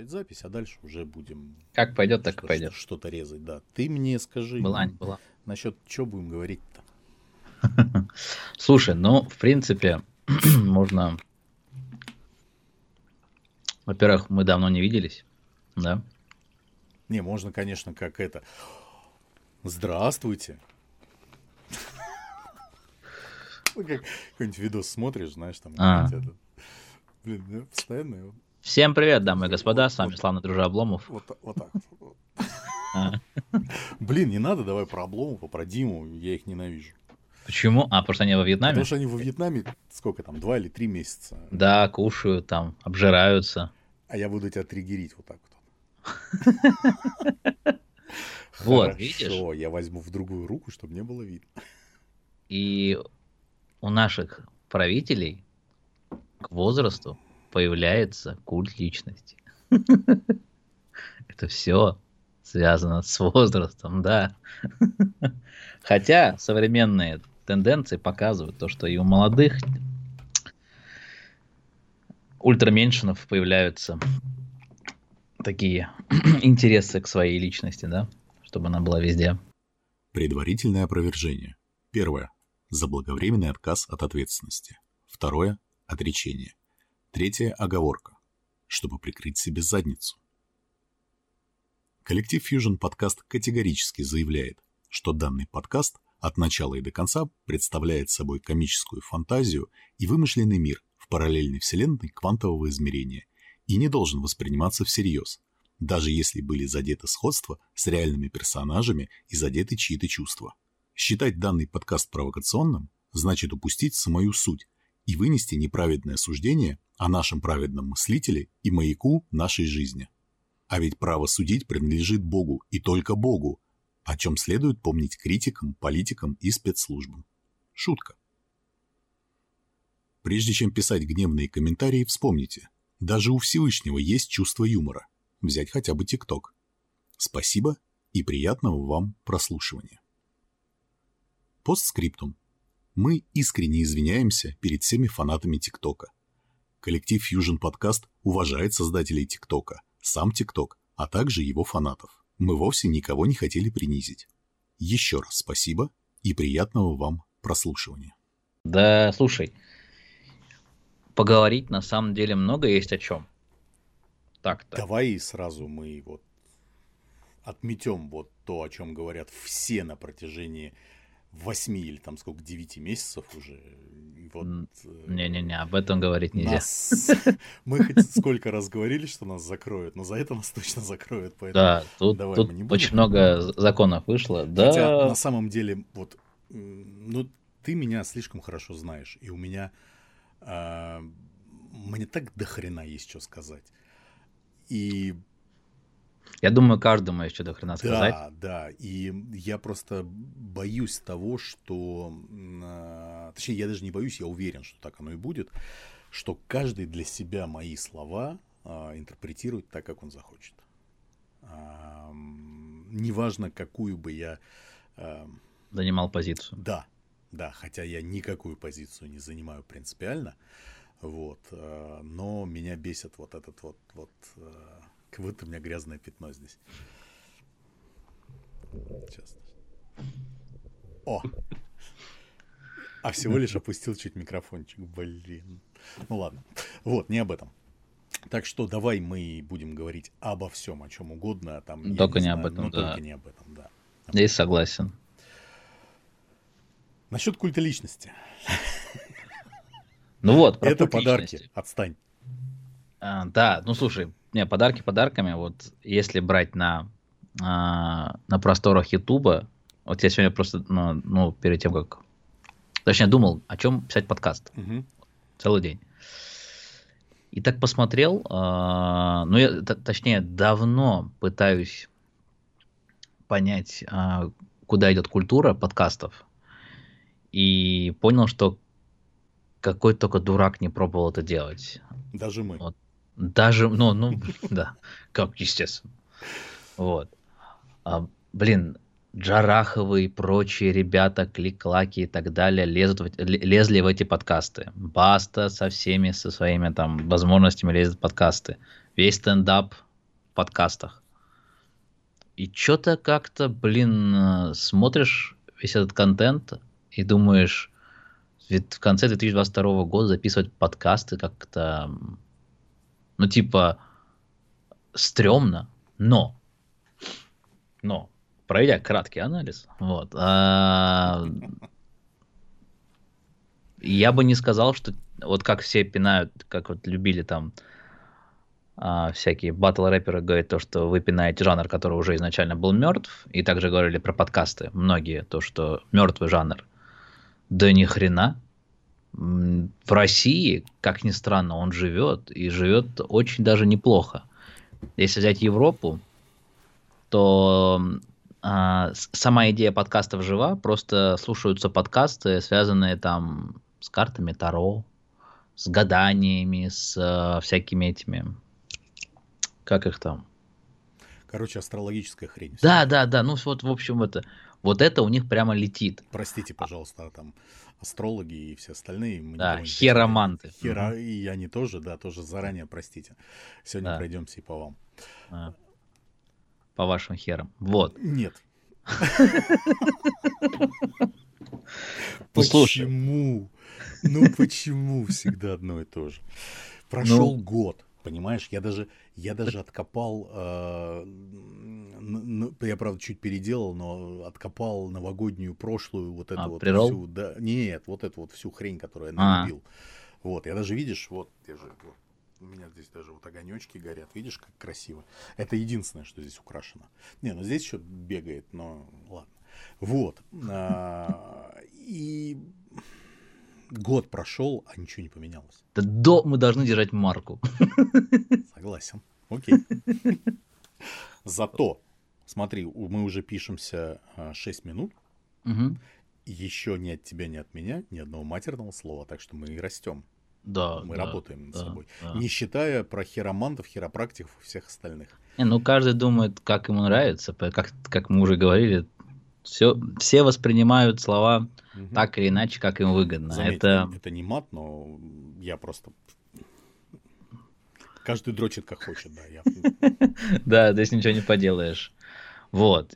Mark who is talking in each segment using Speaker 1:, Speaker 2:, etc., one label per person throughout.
Speaker 1: начать запись, а дальше уже будем...
Speaker 2: Как пойдет, так и пойдет.
Speaker 1: Что-то резать, да. Ты мне скажи.
Speaker 2: Была, не была.
Speaker 1: Насчет чего будем говорить-то?
Speaker 2: Слушай, ну, в принципе, можно... Во-первых, мы давно не виделись, да?
Speaker 1: Не, можно, конечно, как это... Здравствуйте. Ну, как какой-нибудь видос смотришь, знаешь, там...
Speaker 2: А.
Speaker 1: Блин, постоянно...
Speaker 2: Всем привет, дамы и господа, с вами славный дружа Обломов.
Speaker 1: Вот, вот так.
Speaker 2: А,
Speaker 1: Блин, не надо, давай про Обломова, про Диму, я их ненавижу.
Speaker 2: Почему? А, потому что они во Вьетнаме?
Speaker 1: Потому что они во Вьетнаме, сколько там, два или три месяца.
Speaker 2: Да, кушают там, обжираются.
Speaker 1: А я буду тебя триггерить вот так вот.
Speaker 2: Вот, видишь?
Speaker 1: я возьму в другую руку, чтобы не было видно.
Speaker 2: И у наших правителей к возрасту появляется культ личности. Это все связано с возрастом, да. Хотя современные тенденции показывают то, что и у молодых ультраменьшинов появляются такие интересы к своей личности, да, чтобы она была везде.
Speaker 1: Предварительное опровержение. Первое. Заблаговременный отказ от ответственности. Второе. Отречение. Третье. Оговорка. Чтобы прикрыть себе задницу. Коллектив Fusion Podcast категорически заявляет, что данный подкаст от начала и до конца представляет собой комическую фантазию и вымышленный мир в параллельной вселенной квантового измерения и не должен восприниматься всерьез, даже если были задеты сходства с реальными персонажами и задеты чьи-то чувства. Считать данный подкаст провокационным значит упустить самую суть и вынести неправедное суждение о нашем праведном мыслителе и маяку нашей жизни. А ведь право судить принадлежит Богу и только Богу, о чем следует помнить критикам, политикам и спецслужбам. Шутка. Прежде чем писать гневные комментарии, вспомните, даже у Всевышнего есть чувство юмора. Взять хотя бы ТикТок. Спасибо и приятного вам прослушивания. Постскриптум. Мы искренне извиняемся перед всеми фанатами ТикТока. Коллектив Fusion Podcast уважает создателей ТикТока, сам ТикТок, а также его фанатов. Мы вовсе никого не хотели принизить. Еще раз спасибо и приятного вам прослушивания.
Speaker 2: Да, слушай, поговорить на самом деле много есть о чем. Так-то.
Speaker 1: Давай сразу мы вот отметем вот то, о чем говорят все на протяжении восьми или там сколько, девяти месяцев уже. И вот, э,
Speaker 2: Не-не-не, об этом говорить нельзя.
Speaker 1: нас- Мы хоть сколько раз говорили, что нас закроют, но за это нас точно закроют. Поэтому...
Speaker 2: Да, тут,
Speaker 1: давай
Speaker 2: тут
Speaker 1: мы не будем.
Speaker 2: очень много законов вышло. Да,
Speaker 1: Хотя на самом деле, вот, ну, ты меня слишком хорошо знаешь, и у меня, а, мне так до хрена есть что сказать. И
Speaker 2: я думаю, каждому что до хрена сказать.
Speaker 1: да, да, и я просто боюсь того, что, а, точнее, я даже не боюсь, я уверен, что так оно и будет, что каждый для себя мои слова а, интерпретирует так, как он захочет. Неважно, какую бы я а,
Speaker 2: Занимал позицию.
Speaker 1: Да, да, хотя я никакую позицию не занимаю принципиально, вот, но меня бесит вот этот вот, вот, как будто у меня грязное пятно здесь. Сейчас. О! А всего лишь опустил чуть микрофончик, блин. Ну ладно, вот, не об этом. Так что давай мы будем говорить обо всем, о чем угодно, а там, я
Speaker 2: Только не
Speaker 1: знаю,
Speaker 2: об этом,
Speaker 1: но
Speaker 2: да.
Speaker 1: только не об этом, да.
Speaker 2: Здесь согласен.
Speaker 1: Насчет культа личности.
Speaker 2: Ну вот, про
Speaker 1: Это подарки.
Speaker 2: личности.
Speaker 1: Отстань.
Speaker 2: А, да, ну слушай, не, подарки подарками, вот если брать на, а, на просторах Ютуба, вот я сегодня просто, ну, ну, перед тем, как... Точнее, думал, о чем писать подкаст
Speaker 1: Мгм.
Speaker 2: целый день. И так посмотрел, а, ну, я, точнее, давно пытаюсь понять, а, куда идет культура подкастов, и понял, что какой только дурак не пробовал это делать.
Speaker 1: Даже мы.
Speaker 2: Вот. Даже, ну, ну, да, как естественно. Вот. А, блин, Джараховы и прочие ребята, клик-клаки и так далее лезут в, лезли в эти подкасты. Баста со всеми, со своими там возможностями лезет в подкасты. Весь стендап в подкастах. И что-то как-то, блин, смотришь весь этот контент и думаешь, ведь в конце 2022 года записывать подкасты как-то, ну, типа, стрёмно, но, но, пройдя краткий анализ, вот, а, я бы не сказал, что вот как все пинают, как вот любили там а, всякие батл-рэперы говорят то, что вы пинаете жанр, который уже изначально был мертв, и также говорили про подкасты многие, то, что мертвый жанр. Да ни хрена. В России, как ни странно, он живет, и живет очень даже неплохо. Если взять Европу, то а, сама идея подкастов жива, просто слушаются подкасты, связанные там с картами Таро, с гаданиями, с э, всякими этими, как их там?
Speaker 1: Короче, астрологическая хрень.
Speaker 2: Да, да, да, ну вот, в общем, это, вот это у них прямо летит.
Speaker 1: Простите, пожалуйста, а там астрологи и все остальные.
Speaker 2: Да, хероманты.
Speaker 1: Хера, и они тоже, да, тоже заранее простите. Сегодня да. пройдемся и по вам. А,
Speaker 2: по вашим херам. Вот.
Speaker 1: Нет. Почему? Ну почему всегда одно и то же? Прошел ну, год, понимаешь? Я даже, я даже откопал, э, я правда чуть переделал, но откопал новогоднюю прошлую вот эту а, вот
Speaker 2: прирол?
Speaker 1: всю, да, нет, вот эту вот всю хрень, которую я налюбил. А. Вот, я даже видишь, вот, я же, вот, у меня здесь даже вот огонечки горят, видишь, как красиво. Это единственное, что здесь украшено. Не, ну здесь еще бегает, но ладно. Вот. А, и год прошел, а ничего не поменялось.
Speaker 2: Да до мы должны держать марку.
Speaker 1: Согласен. Окей. Зато, смотри, мы уже пишемся 6 а, минут.
Speaker 2: Угу.
Speaker 1: Еще ни от тебя, ни от меня ни одного матерного слова, так что мы и растем.
Speaker 2: Да.
Speaker 1: Мы
Speaker 2: да,
Speaker 1: работаем над
Speaker 2: да,
Speaker 1: собой.
Speaker 2: Да.
Speaker 1: Не считая про хиромантов, хиропрактиков и всех остальных.
Speaker 2: Не, ну каждый думает, как ему нравится. Как, как мы уже говорили, все, все воспринимают слова угу. так или иначе, как им выгодно.
Speaker 1: Заметь,
Speaker 2: это...
Speaker 1: это не мат, но я просто... Каждый дрочит как хочет, да. Я...
Speaker 2: Да, здесь ничего не поделаешь. Вот.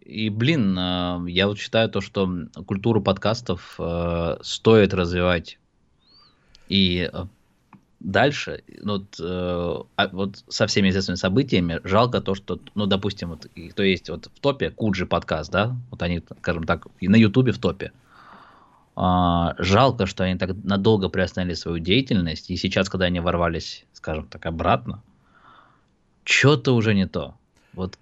Speaker 2: И, блин, э, я вот считаю то, что культуру подкастов э, стоит развивать. И э, дальше, ну, вот, э, а, вот со всеми известными событиями, жалко то, что, ну, допустим, вот, кто есть вот в топе, Куджи подкаст, да, вот они, скажем так, и на Ютубе в топе. А, жалко, что они так надолго приостановили свою деятельность, и сейчас, когда они ворвались, скажем так, обратно, что-то уже не то. Вот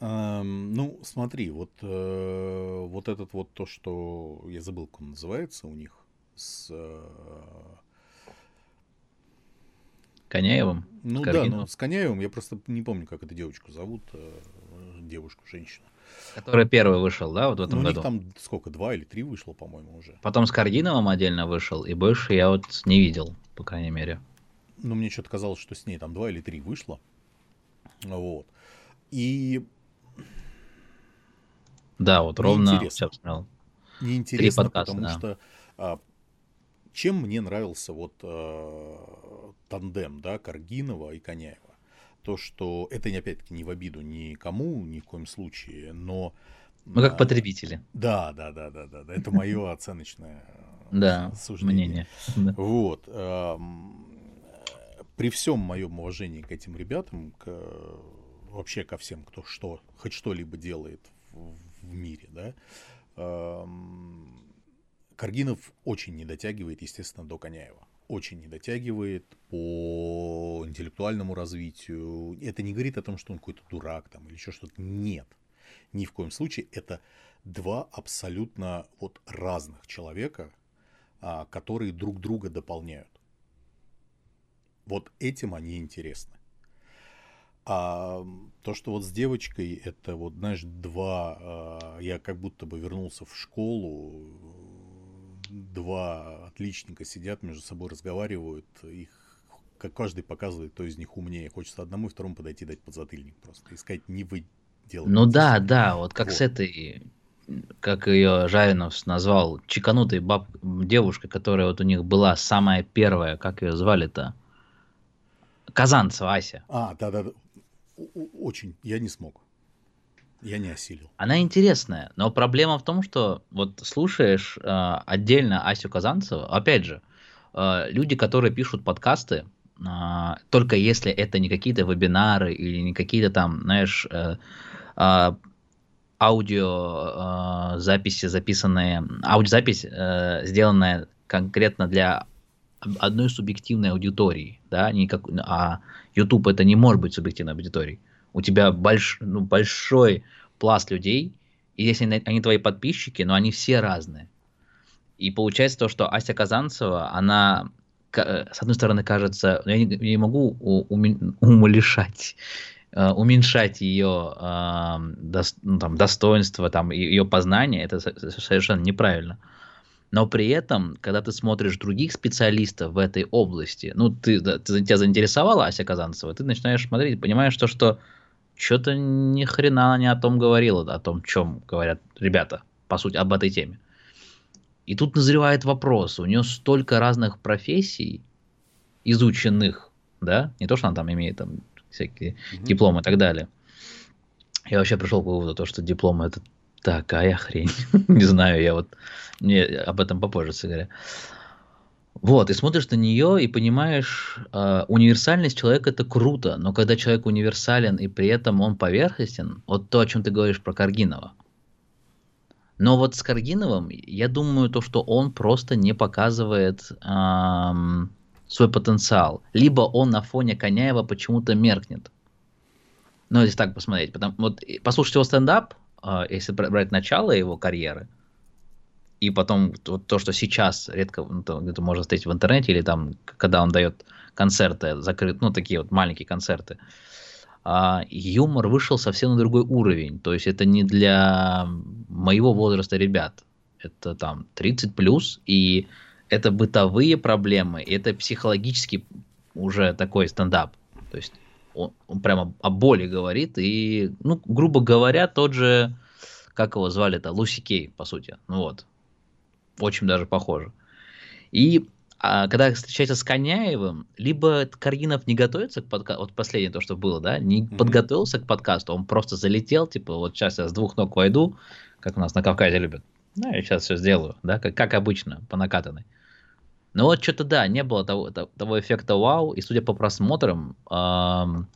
Speaker 1: Эм, ну, смотри, вот, э, вот этот вот то, что я забыл, как он называется у них, с э,
Speaker 2: Коняевым?
Speaker 1: Ну да, ну, с Коняевым. Я просто не помню, как эту девочку зовут, э, девушку, женщину.
Speaker 2: Который первый вышел, да, вот в этом
Speaker 1: ну,
Speaker 2: году?
Speaker 1: У них там сколько, два или три вышло, по-моему, уже.
Speaker 2: Потом с Каргиновым отдельно вышел, и больше я вот не видел, по крайней мере.
Speaker 1: Ну, мне что-то казалось, что с ней там два или три вышло. Вот. И...
Speaker 2: Да, вот ровно сейчас
Speaker 1: смотрел. Неинтересно, подкаста, потому да. что а, чем мне нравился вот э, тандем, да, Каргинова и Коняева? То, что это, опять-таки, не в обиду никому, ни в коем случае, но...
Speaker 2: Мы как потребители.
Speaker 1: Да, да, да, да, да, да. Это мое оценочное
Speaker 2: да, мнение.
Speaker 1: Вот. При всем моем уважении к этим ребятам, к, вообще ко всем, кто что, хоть что-либо делает в, в мире, да, Каргинов очень не дотягивает, естественно, до Коняева. Очень не дотягивает по интеллектуальному развитию. Это не говорит о том, что он какой-то дурак там или еще что-то. Нет. Ни в коем случае. Это два абсолютно вот разных человека, а, которые друг друга дополняют. Вот этим они интересны. А то, что вот с девочкой, это вот, знаешь, два... А, я как будто бы вернулся в школу, два отличника сидят между собой, разговаривают, их как каждый показывает, кто из них умнее. Хочется одному и второму подойти дать подзатыльник просто. Искать не вы делаете.
Speaker 2: Ну да, да, вот как вот. с этой, как ее Жаринов назвал, чеканутой баб, девушкой, которая вот у них была самая первая, как ее звали-то? Казанцева Ася.
Speaker 1: А, да-да-да. очень, я не смог. Я не осилил.
Speaker 2: Она интересная, но проблема в том, что вот слушаешь э, отдельно Асю Казанцеву, опять же, э, люди, которые пишут подкасты, э, только если это не какие-то вебинары или не какие-то там, знаешь, э, э, аудио э, записанные, аудиозапись, э, сделанная конкретно для одной субъективной аудитории, да, не а YouTube это не может быть субъективной аудиторией у тебя больш, ну, большой пласт людей, и если они твои подписчики, но они все разные. И получается то, что Ася Казанцева, она, с одной стороны, кажется, я не, не могу умалишать, э, уменьшать ее э, до, ну, там, достоинство, там, ее познание, это совершенно неправильно. Но при этом, когда ты смотришь других специалистов в этой области, ну, ты, ты, тебя заинтересовала Ася Казанцева, ты начинаешь смотреть, понимаешь то, что что-то ни хрена не о том говорила, о том, чем говорят ребята, по сути, об этой теме. И тут назревает вопрос, у нее столько разных профессий изученных, да, не то, что она там имеет там всякие mm-hmm. дипломы и так далее. Я вообще пришел к выводу, то, что дипломы это такая хрень. не знаю, я вот не, об этом попозже сыграю. Вот, и смотришь на нее и понимаешь, э, универсальность человека это круто, но когда человек универсален и при этом он поверхностен, вот то, о чем ты говоришь про Каргинова. Но вот с Каргиновым, я думаю, то, что он просто не показывает эм, свой потенциал. Либо он на фоне Коняева почему-то меркнет. Ну, если так посмотреть. Потому, вот, послушать его стендап, э, если брать начало его карьеры – и потом вот то, что сейчас редко ну, где-то можно встретить в интернете, или там, когда он дает концерты, закрыт, ну, такие вот маленькие концерты, а, юмор вышел совсем на другой уровень. То есть это не для моего возраста ребят. Это там 30 плюс, и это бытовые проблемы, и это психологически уже такой стендап. То есть он, он прямо о боли говорит, и, ну, грубо говоря, тот же, как его звали-то, Луси Кей, по сути. Ну вот, очень даже похоже. И а, когда встречается с Коняевым, либо Каргинов не готовится к подкасту, вот последнее то, что было, да, не mm-hmm. подготовился к подкасту, он просто залетел, типа, вот сейчас я с двух ног войду, как у нас на Кавказе любят. Ну, я сейчас все сделаю, да, как, как обычно, по накатанной. Но вот что-то, да, не было того, того эффекта вау, и судя по просмотрам, эм,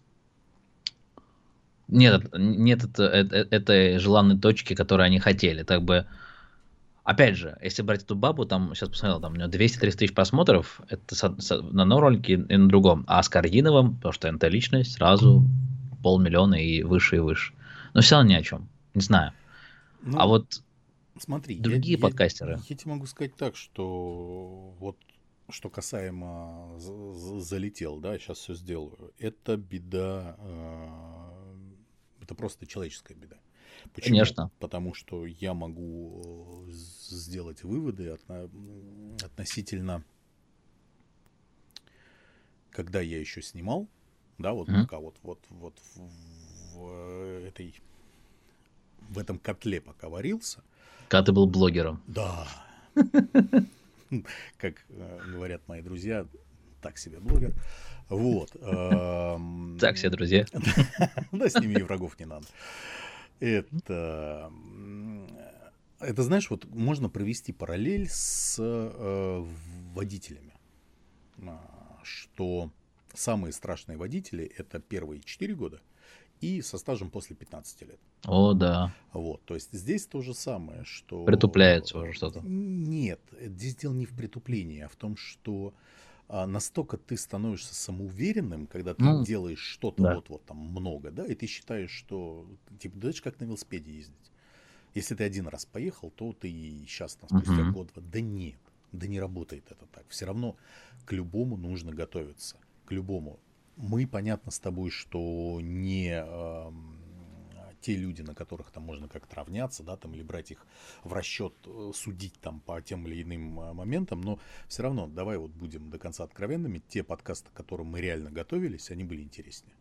Speaker 2: нет, нет это, это, этой желанной точки, которую они хотели. Так бы Опять же, если брать эту бабу, там, сейчас посмотрел, там у нее 200-300 тысяч просмотров, это с, с, на одном ролике и на другом. А с Каргиновым, потому что это личность, сразу полмиллиона и выше и выше. Но все равно ни о чем. Не знаю. Ну, а вот
Speaker 1: смотри,
Speaker 2: другие
Speaker 1: я,
Speaker 2: подкастеры.
Speaker 1: Я, я тебе могу сказать так, что вот что касаемо залетел, да, сейчас все сделаю. Это беда, э, это просто человеческая беда.
Speaker 2: Почему? Конечно.
Speaker 1: Потому что я могу э, сделать выводы отно- относительно, когда я еще снимал, да, вот mm-hmm. пока вот, вот, вот в, в этой в этом котле пока варился.
Speaker 2: Когда ты был блогером.
Speaker 1: Да. Как э, говорят мои друзья, так себе блогер. Вот.
Speaker 2: Эм, так себе, друзья.
Speaker 1: Да, с ними и врагов не надо. Это, это знаешь, вот можно провести параллель с э, водителями, а, что самые страшные водители это первые 4 года и со стажем после 15 лет.
Speaker 2: О, да.
Speaker 1: Вот, то есть здесь то же самое, что...
Speaker 2: Притупляется уже что-то.
Speaker 1: Нет, здесь дело не в притуплении, а в том, что а, настолько ты становишься самоуверенным, когда ты ну, делаешь что-то да. вот, вот там много, да, и ты считаешь, что типа, это как на велосипеде ездить. Если ты один раз поехал, то ты и сейчас, там, спустя uh-huh. год, да нет, да не работает это так. Все равно к любому нужно готовиться, к любому. Мы, понятно с тобой, что не э, те люди, на которых там можно как-то равняться, да, там, или брать их в расчет, э, судить там по тем или иным э, моментам, но все равно, давай вот будем до конца откровенными, те подкасты, к которым мы реально готовились, они были интереснее.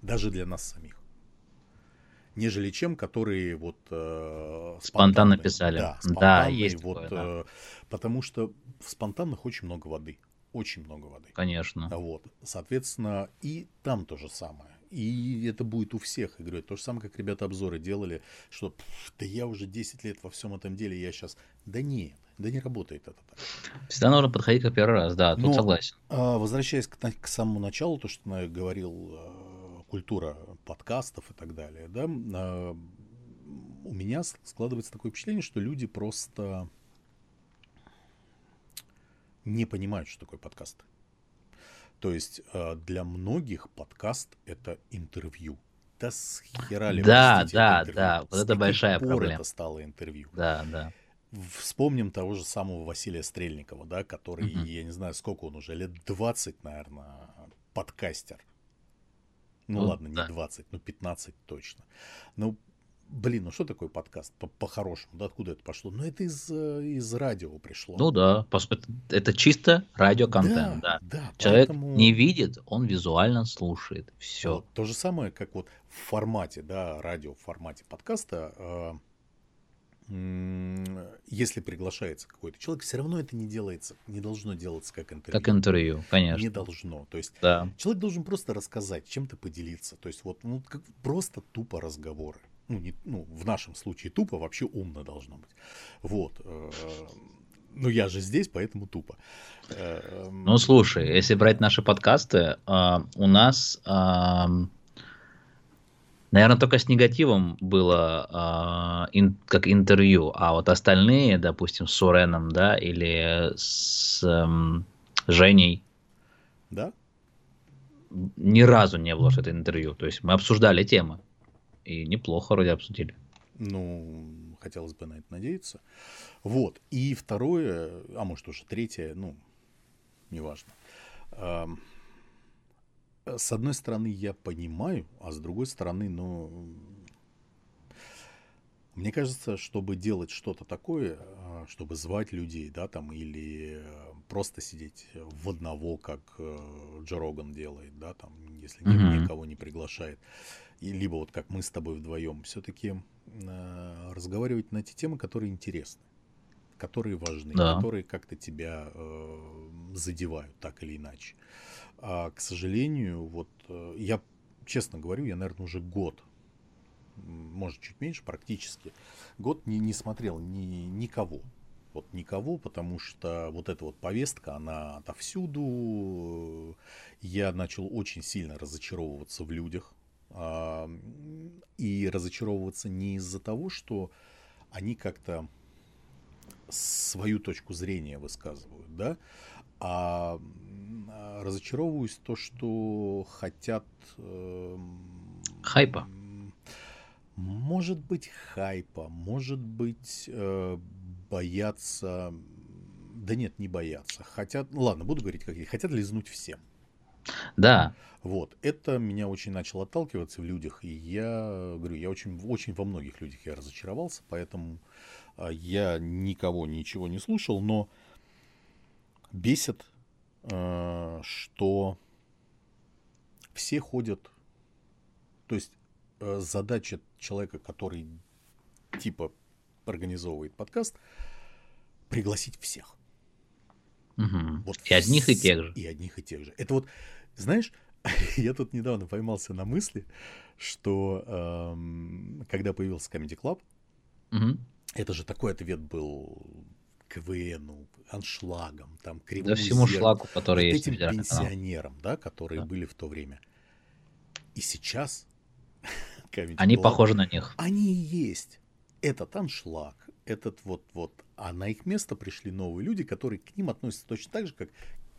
Speaker 1: Даже для нас самих. Нежели чем, которые вот
Speaker 2: э, спонтанно писали.
Speaker 1: Да, да есть вот, такое, да. Э, потому что в спонтанных очень много воды. Очень много воды.
Speaker 2: Конечно.
Speaker 1: Вот. Соответственно, и там то же самое И это будет у всех. Я говорю, то же самое, как ребята обзоры делали, что да я уже 10 лет во всем этом деле, я сейчас... Да нет, да не работает это так.
Speaker 2: Всегда нужно подходить как первый раз, да, тут Но, согласен.
Speaker 1: А, возвращаясь к, к самому началу, то, что я говорил, а, культура подкастов и так далее, да, а, у меня складывается такое впечатление, что люди просто не понимают, что такое подкаст. То есть э, для многих подкаст это интервью. Да с хера ли
Speaker 2: Да, да, да. Вот это большая проблема.
Speaker 1: это стало интервью.
Speaker 2: Да, да.
Speaker 1: Вспомним того же самого Василия Стрельникова, да, который, угу. я не знаю, сколько он уже, лет 20, наверное, подкастер. Ну, ну ладно, да. не 20, но 15 точно. Ну, Блин, ну что такое подкаст по-хорошему? да, откуда это пошло? Ну, это из, э, из радио пришло.
Speaker 2: Ну да, это, это чисто радиоконтент, да. да. да Человек поэтому... не видит, он визуально слушает. Все.
Speaker 1: Вот, то же самое, как вот в формате, да, радио в формате подкаста. Э, если приглашается какой-то человек, все равно это не делается, не должно делаться как интервью.
Speaker 2: Как интервью, конечно.
Speaker 1: Не должно. То есть
Speaker 2: да.
Speaker 1: человек должен просто рассказать, чем-то поделиться. То есть вот ну, как, просто тупо разговоры ну, не, ну, в нашем случае тупо, вообще умно должно быть. Вот. Э, ну, я же здесь, поэтому тупо.
Speaker 2: Э, ну, слушай, если брать наши подкасты, э, у нас, наверное, только с негативом было как интервью, а вот остальные, допустим, с Суреном, да, или с эм, Женей,
Speaker 1: да?
Speaker 2: ни разу не было, что это интервью. То есть мы обсуждали темы. И неплохо вроде обсудили.
Speaker 1: Ну, хотелось бы на это надеяться. Вот. И второе, а может уже третье, ну, неважно. С одной стороны, я понимаю, а с другой стороны, ну, мне кажется, чтобы делать что-то такое, а, чтобы звать людей, да, там, или просто сидеть в одного, как э, Джо Роган делает, да, там, если mm-hmm. никого не приглашает, и либо вот как мы с тобой вдвоем, все-таки э, разговаривать на эти темы, которые интересны, которые важны, да. которые как-то тебя э, задевают так или иначе. А, к сожалению, вот э, я честно говорю, я, наверное, уже год, может, чуть меньше, практически, год не, не смотрел ни, никого. Вот никого, потому что вот эта вот повестка, она отовсюду. Я начал очень сильно разочаровываться в людях и разочаровываться не из-за того, что они как-то свою точку зрения высказывают, да, а, а разочаровываюсь то, что хотят... Э,
Speaker 2: хайпа.
Speaker 1: Может быть хайпа, может быть э, боятся... Да нет, не боятся. Хотят, ладно, буду говорить как хотят лизнуть всем.
Speaker 2: Да.
Speaker 1: Вот, это меня очень начало отталкиваться в людях, и я говорю, я очень, очень во многих людях я разочаровался, поэтому а, я никого ничего не слушал, но бесит, а, что все ходят, то есть а, задача человека, который типа организовывает подкаст, пригласить всех.
Speaker 2: Угу. Вот и одних и тех же.
Speaker 1: И одних и тех же. Это вот, знаешь, я тут недавно поймался на мысли, что эм, когда появился Comedy Club,
Speaker 2: угу.
Speaker 1: это же такой ответ был КВНу, аншлагам, там,
Speaker 2: кривому Да всему шлагу, который вот
Speaker 1: есть. этим пенсионерам, да, которые да. были в то время. И сейчас
Speaker 2: Они Club, похожи на них.
Speaker 1: Они и есть. Этот аншлаг, этот вот-вот. А на их место пришли новые люди, которые к ним относятся точно так же, как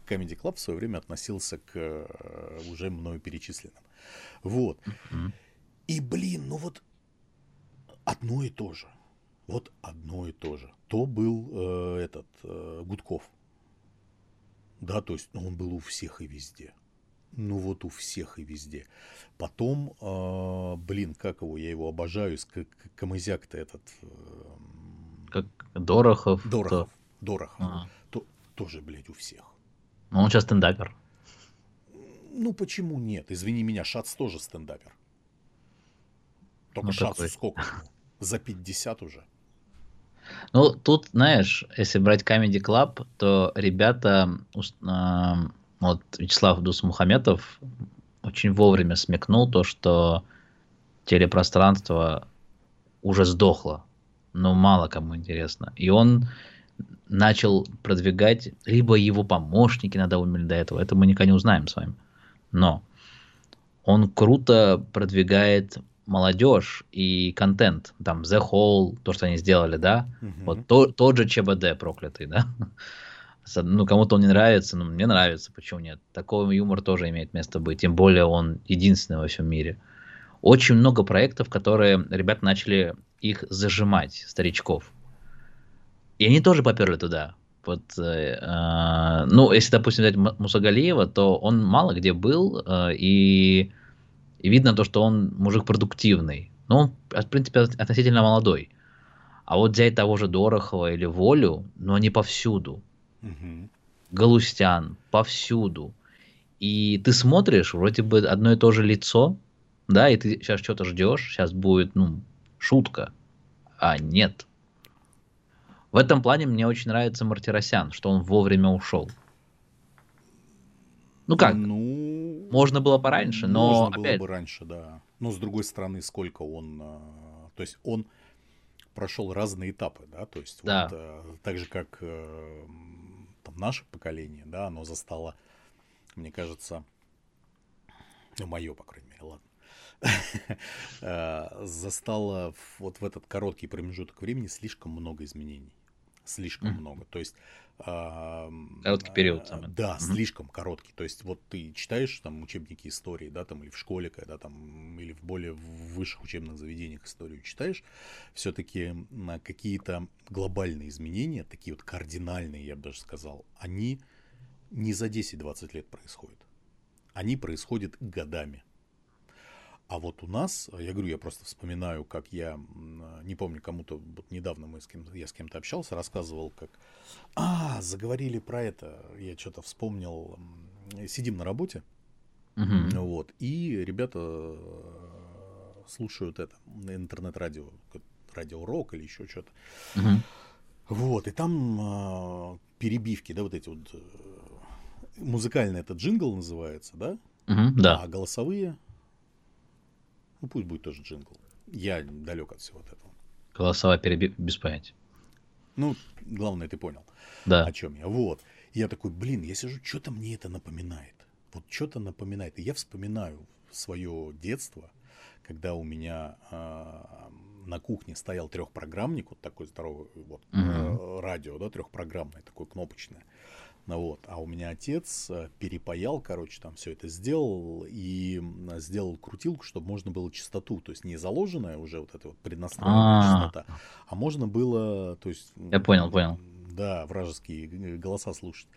Speaker 1: Comedy Club в свое время относился к э, уже мною перечисленным. Вот. Mm-hmm. И, блин, ну вот одно и то же. Вот одно и то же. То был э, этот э, Гудков. Да, то есть ну, он был у всех и везде. Ну вот у всех и везде. Потом, э, блин, как его, я его обожаю, Камызяк-то этот. Э,
Speaker 2: как Дорохов.
Speaker 1: Дорохов. То... Дорохов. Ага. То, тоже, блядь, у всех.
Speaker 2: Но он сейчас стендапер.
Speaker 1: Ну почему нет? Извини меня, Шац тоже стендапер. Только ну, Шацу сколько? За 50 уже.
Speaker 2: Ну, тут, знаешь, если брать Comedy Club, то ребята, вот Вячеслав Дусмухаметов, очень вовремя смекнул то, что телепространство уже сдохло, но мало кому интересно. И он начал продвигать, либо его помощники надоумили до этого, это мы никогда не узнаем с вами. Но он круто продвигает молодежь и контент. Там The Hall, то, что они сделали, да. Угу. Вот то, тот же ЧБД проклятый, да. Ну, кому-то он не нравится, но мне нравится, почему нет. Такой юмор тоже имеет место быть, тем более он единственный во всем мире. Очень много проектов, которые ребята начали их зажимать, старичков. И они тоже поперли туда. Вот, э, э, ну, если, допустим, взять Мусагалиева, то он мало где был, э, и, и видно то, что он мужик продуктивный. Но он, в принципе, относительно молодой. А вот взять того же Дорохова или Волю, ну, они повсюду. Угу. Галустян, повсюду. И ты смотришь, вроде бы одно и то же лицо, да, и ты сейчас что-то ждешь, сейчас будет, ну, шутка. А нет. В этом плане мне очень нравится Мартиросян, что он вовремя ушел. Ну как? Ну, можно было пораньше, но
Speaker 1: можно опять... было бы раньше, да. Но с другой стороны, сколько он, э, то есть он прошел разные этапы, да, то есть да. вот э, так же как э, там наше поколение, да, оно застало, мне кажется, ну мое, по крайней мере, ладно, Э, застала вот в этот короткий промежуток времени слишком много изменений. Слишком mm. много. То есть
Speaker 2: Короткий период.
Speaker 1: Самый. Да, mm-hmm. слишком короткий. То есть вот ты читаешь там учебники истории, да, там или в школе, когда там, или в более высших учебных заведениях историю читаешь, все-таки какие-то глобальные изменения, такие вот кардинальные, я бы даже сказал, они не за 10-20 лет происходят. Они происходят годами. А вот у нас, я говорю, я просто вспоминаю, как я, не помню, кому-то, вот недавно мы с кем я с кем-то общался, рассказывал, как, а, заговорили про это, я что-то вспомнил, сидим на работе, uh вот, и ребята э, слушают это, интернет-радио, радио рок или еще что-то. uh Вот, и там а, перебивки, да, вот эти вот, э, музыкальный этот джингл называется, да?
Speaker 2: uh да.
Speaker 1: А голосовые ну пусть будет тоже джингл. Я далек от всего от этого.
Speaker 2: Голосовая перебивка без понятия.
Speaker 1: Ну, главное, ты понял,
Speaker 2: да.
Speaker 1: о чем я. Вот. я такой, блин, я сижу, что-то мне это напоминает. Вот что-то напоминает. И я вспоминаю свое детство, когда у меня э, на кухне стоял трехпрограммник, вот такой здоровый вот, угу. э, радио, да, трехпрограммное, такое кнопочное. Ну вот, а у меня отец э, перепаял, короче, там все это сделал и сделал крутилку, чтобы можно было частоту, то есть не заложенная уже вот эта вот преднастроенная а. частота, а можно было, то есть...
Speaker 2: Я понял, понял.
Speaker 1: Да, вражеские голоса слушать.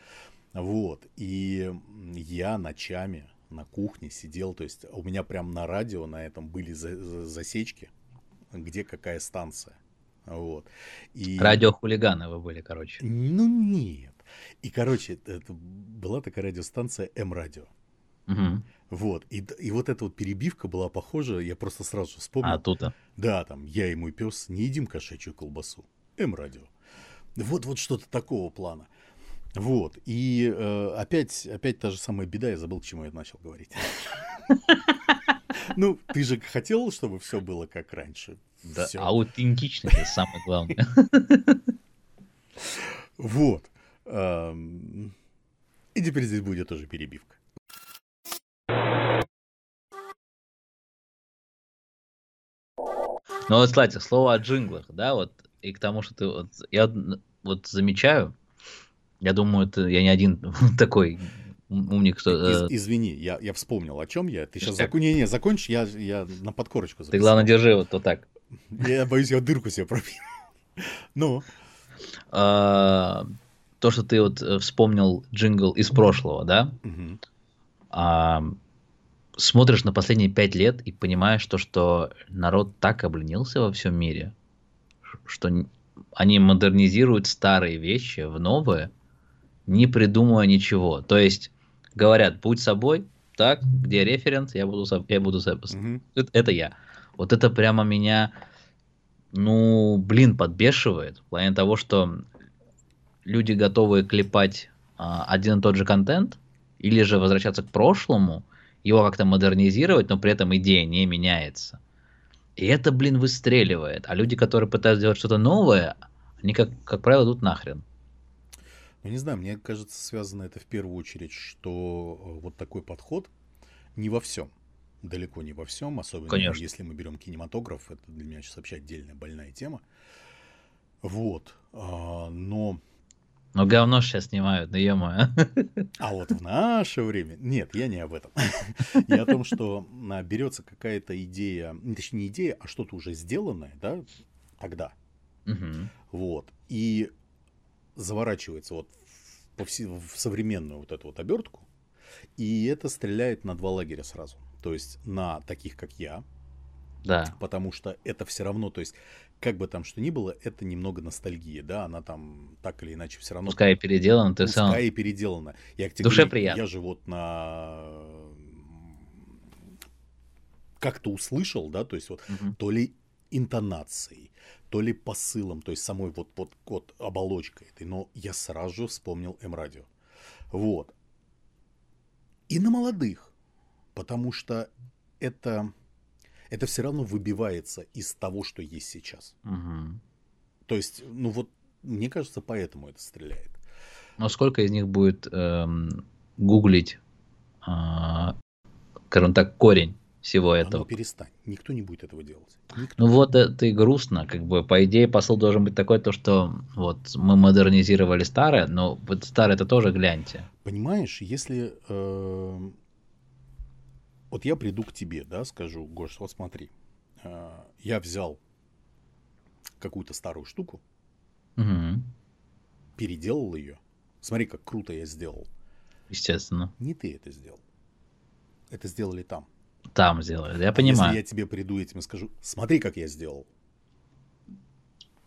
Speaker 1: Вот, и я ночами на кухне сидел, то есть у меня прям на радио на этом были засечки, где какая станция. Вот.
Speaker 2: И... Радиохулиганы вы были, короче.
Speaker 1: Ну нет. И, короче, это была такая радиостанция М-радио.
Speaker 2: Угу.
Speaker 1: Вот. И, и вот эта вот перебивка была похожа, я просто сразу вспомнил.
Speaker 2: А, тут-то.
Speaker 1: Да, там, я и мой пес не едим кошачью колбасу. М-радио. Вот, вот что-то такого плана. Вот. И э, опять, опять та же самая беда, я забыл, к чему я начал говорить. Ну, ты же хотел, чтобы все было как раньше.
Speaker 2: Да, аутентичность это самое главное.
Speaker 1: Вот. И теперь здесь будет тоже перебивка.
Speaker 2: Ну вот, кстати, слово о джинглах, да, вот, и к тому, что ты, вот, я вот замечаю, я думаю, это я не один такой умник, что...
Speaker 1: Из, э, извини, я, я вспомнил, о чем я. Ты сейчас зак... не, не, закончишь, я, я на подкорочку
Speaker 2: записал. Ты, главное, держи вот, вот так.
Speaker 1: Я боюсь, я дырку себе пробью. Ну?
Speaker 2: То, что ты вот э, вспомнил джингл из прошлого, да?
Speaker 1: Угу.
Speaker 2: А, смотришь на последние пять лет и понимаешь то, что народ так обленился во всем мире, что они модернизируют старые вещи в новые, не придумывая ничего. То есть говорят, будь собой, так, где референс, я буду, я буду,
Speaker 1: угу.
Speaker 2: это, это я. Вот это прямо меня, ну, блин, подбешивает в плане того, что люди готовы клепать а, один и тот же контент, или же возвращаться к прошлому его как-то модернизировать, но при этом идея не меняется. И это, блин, выстреливает. А люди, которые пытаются сделать что-то новое, они, как, как правило, идут нахрен.
Speaker 1: Ну, не знаю, мне кажется, связано это в первую очередь, что э, вот такой подход не во всем. Далеко не во всем, особенно Конечно. если мы берем кинематограф, это для меня сейчас вообще отдельная больная тема. Вот. А, но
Speaker 2: но говно сейчас снимают, да ё
Speaker 1: А вот в наше время... Нет, я не об этом. Я о том, что а, берется какая-то идея, точнее не идея, а что-то уже сделанное, да, тогда. Вот. И заворачивается вот в, в современную вот эту вот обертку, и это стреляет на два лагеря сразу. То есть на таких, как я,
Speaker 2: да.
Speaker 1: Потому что это все равно, то есть, как бы там что ни было, это немного ностальгия, да, она там так или иначе все равно...
Speaker 2: Пускай переделана, ты
Speaker 1: пускай сам... и переделана.
Speaker 2: Я к Душе говорю, приятно.
Speaker 1: Я же вот на... Как-то услышал, да, то есть вот угу. то ли интонацией, то ли посылом, то есть самой вот, вот, вот оболочкой этой, но я сразу же вспомнил М-радио. Вот. И на молодых, потому что это это все равно выбивается из того, что есть сейчас.
Speaker 2: Угу.
Speaker 1: То есть, ну вот, мне кажется, поэтому это стреляет.
Speaker 2: Но сколько из них будет эм, гуглить, э, скажем так, корень всего а этого? Ну
Speaker 1: перестань, никто не будет этого делать. Никто.
Speaker 2: Ну вот это и грустно, как бы, по идее, посыл должен быть такой, то, что вот мы модернизировали старое, но вот старое это тоже гляньте.
Speaker 1: Понимаешь, если э, вот я приду к тебе, да, скажу, Гош, вот смотри, э, я взял какую-то старую штуку,
Speaker 2: угу.
Speaker 1: переделал ее. Смотри, как круто я сделал.
Speaker 2: Естественно.
Speaker 1: Не ты это сделал. Это сделали там.
Speaker 2: Там сделали, я понимаю.
Speaker 1: Если я тебе приду этим и скажу, смотри, как я сделал.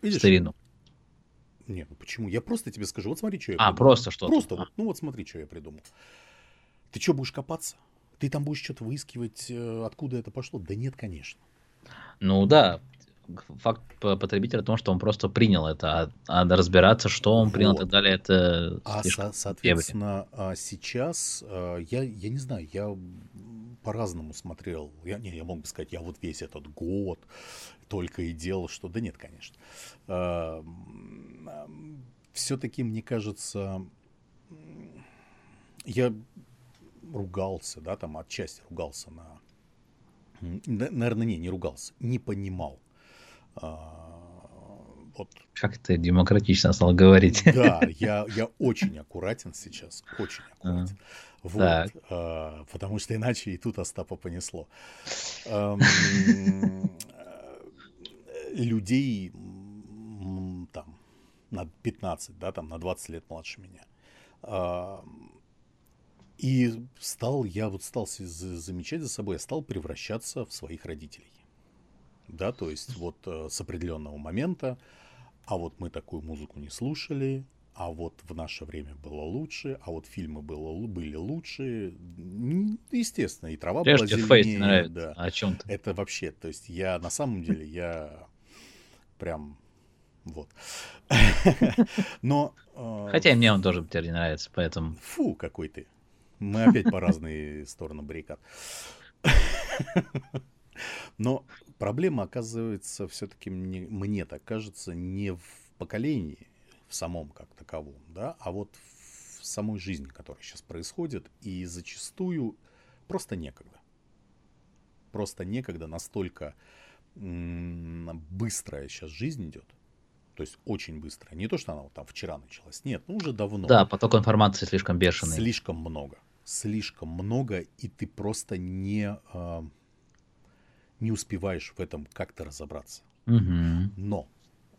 Speaker 2: Видишь? Старину.
Speaker 1: Нет, ну почему? Я просто тебе скажу, вот смотри, что я
Speaker 2: а,
Speaker 1: придумал.
Speaker 2: А, просто что-то.
Speaker 1: Просто
Speaker 2: а.
Speaker 1: вот, ну вот смотри, что я придумал. Ты что, будешь копаться? Ты там будешь что-то выискивать, э, откуда это пошло? Да нет, конечно.
Speaker 2: Ну да, факт потребителя в том, что он просто принял это, а, а разбираться, что он принял вот. и так далее, это
Speaker 1: А, со- соответственно, а сейчас, а, я, я не знаю, я по-разному смотрел. Я, не, я мог бы сказать, я вот весь этот год только и делал, что... Да нет, конечно. А, Все-таки, мне кажется, я ругался, да, там отчасти ругался на... Наверное, не, не ругался, не понимал. А,
Speaker 2: вот. Как ты демократично стал говорить.
Speaker 1: Да, я, я очень аккуратен сейчас, очень аккуратен. А, вот, так. а, потому что иначе и тут Остапа понесло. А, людей там на 15, да, там на 20 лет младше меня. И стал, я вот стал замечать за собой, я стал превращаться в своих родителей. Да, то есть вот э, с определенного момента, а вот мы такую музыку не слушали, а вот в наше время было лучше, а вот фильмы было, были лучше. Естественно, и трава
Speaker 2: была
Speaker 1: зеленее.
Speaker 2: Да. А о чем ты?
Speaker 1: Это вообще, то есть я на самом деле, я прям вот. Но...
Speaker 2: Э, Хотя и мне он тоже теперь не нравится, поэтому...
Speaker 1: Фу, какой ты. Мы опять по разные стороны баррикад. Но проблема оказывается все-таки мне, мне так кажется не в поколении в самом как таковом, да, а вот в самой жизни, которая сейчас происходит, и зачастую просто некогда. Просто некогда настолько быстрая сейчас жизнь идет, то есть очень быстро. Не то, что она вот там вчера началась. Нет, ну уже давно.
Speaker 2: Да, поток информации слишком бешеный.
Speaker 1: Слишком много слишком много, и ты просто не, э, не успеваешь в этом как-то разобраться.
Speaker 2: Угу.
Speaker 1: Но,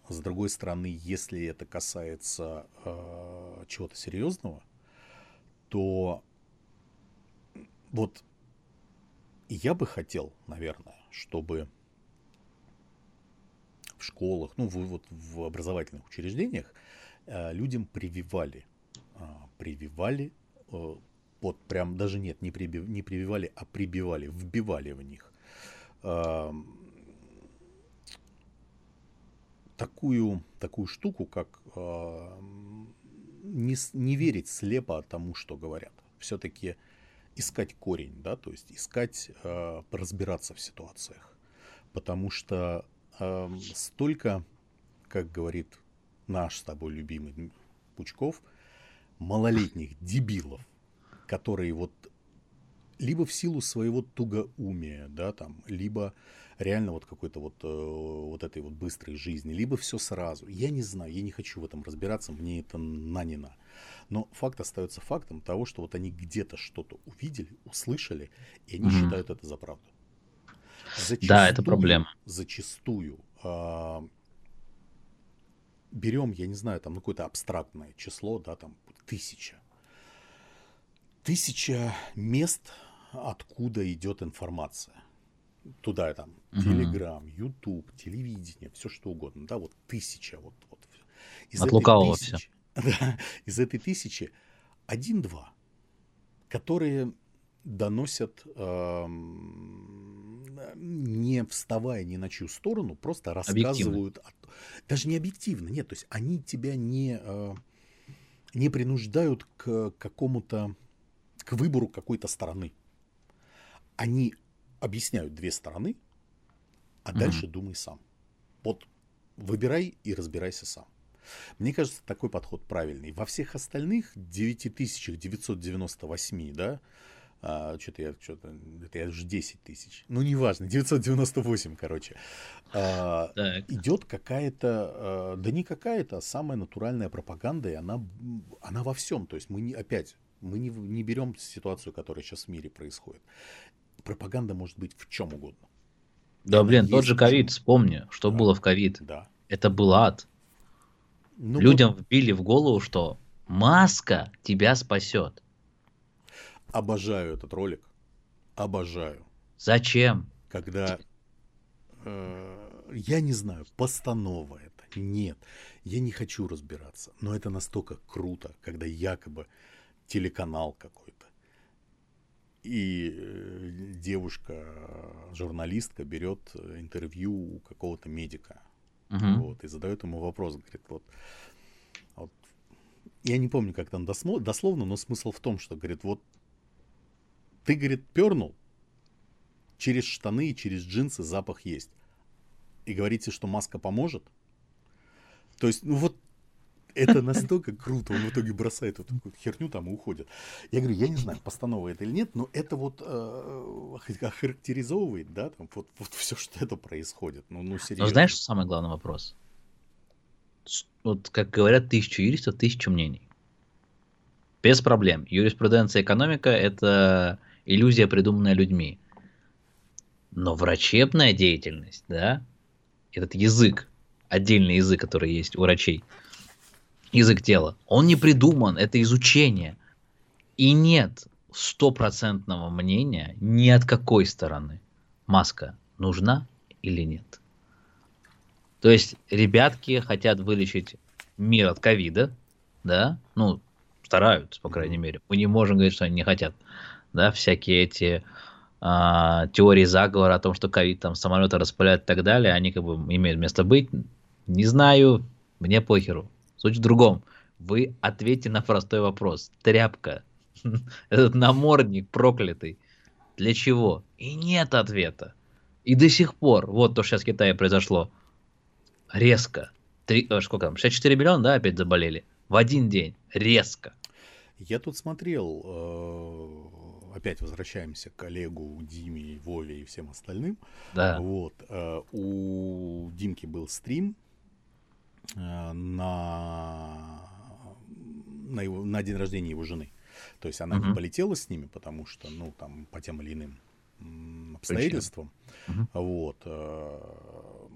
Speaker 1: с другой стороны, если это касается э, чего-то серьезного, то вот я бы хотел, наверное, чтобы в школах, ну, в, вот в образовательных учреждениях э, людям прививали, э, прививали э, вот прям даже нет, не, прибив, не прививали, а прибивали, вбивали в них э, такую, такую штуку, как э, не, не верить слепо тому, что говорят. Все-таки искать корень, да, то есть искать, э, разбираться в ситуациях. Потому что э, столько, как говорит наш с тобой любимый Пучков, малолетних дебилов, которые вот либо в силу своего тугоумия, да, там, либо реально вот какой-то вот, э, вот этой вот быстрой жизни, либо все сразу. Я не знаю, я не хочу в этом разбираться, мне это на не на. Но факт остается фактом того, что вот они где-то что-то увидели, услышали, и они mm-hmm. считают это за правду.
Speaker 2: Зачастую, да, это проблема.
Speaker 1: Зачастую э, берем, я не знаю, там какое-то абстрактное число, да, там тысяча. Тысяча мест, откуда идет информация туда там Телеграм, Ютуб, телевидение, все что угодно, да, вот тысяча, вот, вот.
Speaker 2: Из От лукавого тысячи, все.
Speaker 1: Да, из этой тысячи один-два, которые доносят, э, не вставая ни на чью сторону, просто рассказывают, о, даже не объективно, нет, то есть они тебя не, э, не принуждают к какому-то, к выбору какой-то стороны. Они объясняют две стороны, а mm-hmm. дальше думай сам. Вот выбирай и разбирайся сам. Мне кажется, такой подход правильный. Во всех остальных 9998, да, а, что-то я, что-то, это я уже 10 тысяч, ну, неважно, 998, короче, а, идет какая-то, а, да не какая-то, а самая натуральная пропаганда, и она, она во всем, то есть мы не, опять, мы не, не берем ситуацию, которая сейчас в мире происходит пропаганда может быть в чем угодно.
Speaker 2: Да, Она блин, тот же ковид, вспомни, что да. было в ковид.
Speaker 1: Да.
Speaker 2: Это был ад. Ну, Людям вот... вбили в голову, что маска тебя спасет.
Speaker 1: Обожаю этот ролик. Обожаю.
Speaker 2: Зачем?
Speaker 1: Когда э, я не знаю, постанова это. Нет, я не хочу разбираться. Но это настолько круто, когда якобы телеканал какой-то и э, девушка, журналистка, берет интервью у какого-то медика. Uh-huh. Вот, и задает ему вопрос, говорит, вот, вот я не помню, как там дословно, но смысл в том, что, говорит, вот ты, говорит, пернул, через штаны и через джинсы запах есть. И говорите, что маска поможет? То есть, ну вот это настолько круто, он в итоге бросает эту херню там и уходит. Я говорю, я не знаю, постанова это или нет, но это вот э, охарактеризовывает, да, там вот, вот все, что это происходит. Ну, ну серьезно.
Speaker 2: Но знаешь, что самый главный вопрос? Вот, как говорят, тысячу юристов, тысячу мнений. Без проблем. Юриспруденция экономика – это иллюзия, придуманная людьми. Но врачебная деятельность, да, этот язык, отдельный язык, который есть у врачей – язык тела. Он не придуман, это изучение. И нет стопроцентного мнения ни от какой стороны. Маска нужна или нет. То есть ребятки хотят вылечить мир от ковида, да, ну, стараются, по крайней мере. Мы не можем говорить, что они не хотят, да, всякие эти а, теории заговора о том, что ковид там самолеты распыляют и так далее, они как бы имеют место быть. Не знаю, мне похеру. Суть в другом. Вы ответьте на простой вопрос. Тряпка. Этот намордник проклятый. Для чего? И нет ответа. И до сих пор, вот то, что сейчас в Китае произошло, резко. Три, э, сколько там, 64 миллиона, да, опять заболели? В один день. Резко.
Speaker 1: Я тут смотрел, э, опять возвращаемся к коллегу Диме, Вове и всем остальным.
Speaker 2: Да.
Speaker 1: Вот, э, у Димки был стрим, на, на, его, на день рождения его жены. То есть она uh-huh. не полетела с ними, потому что, ну, там, по тем или иным обстоятельствам. Uh-huh. Вот. Э,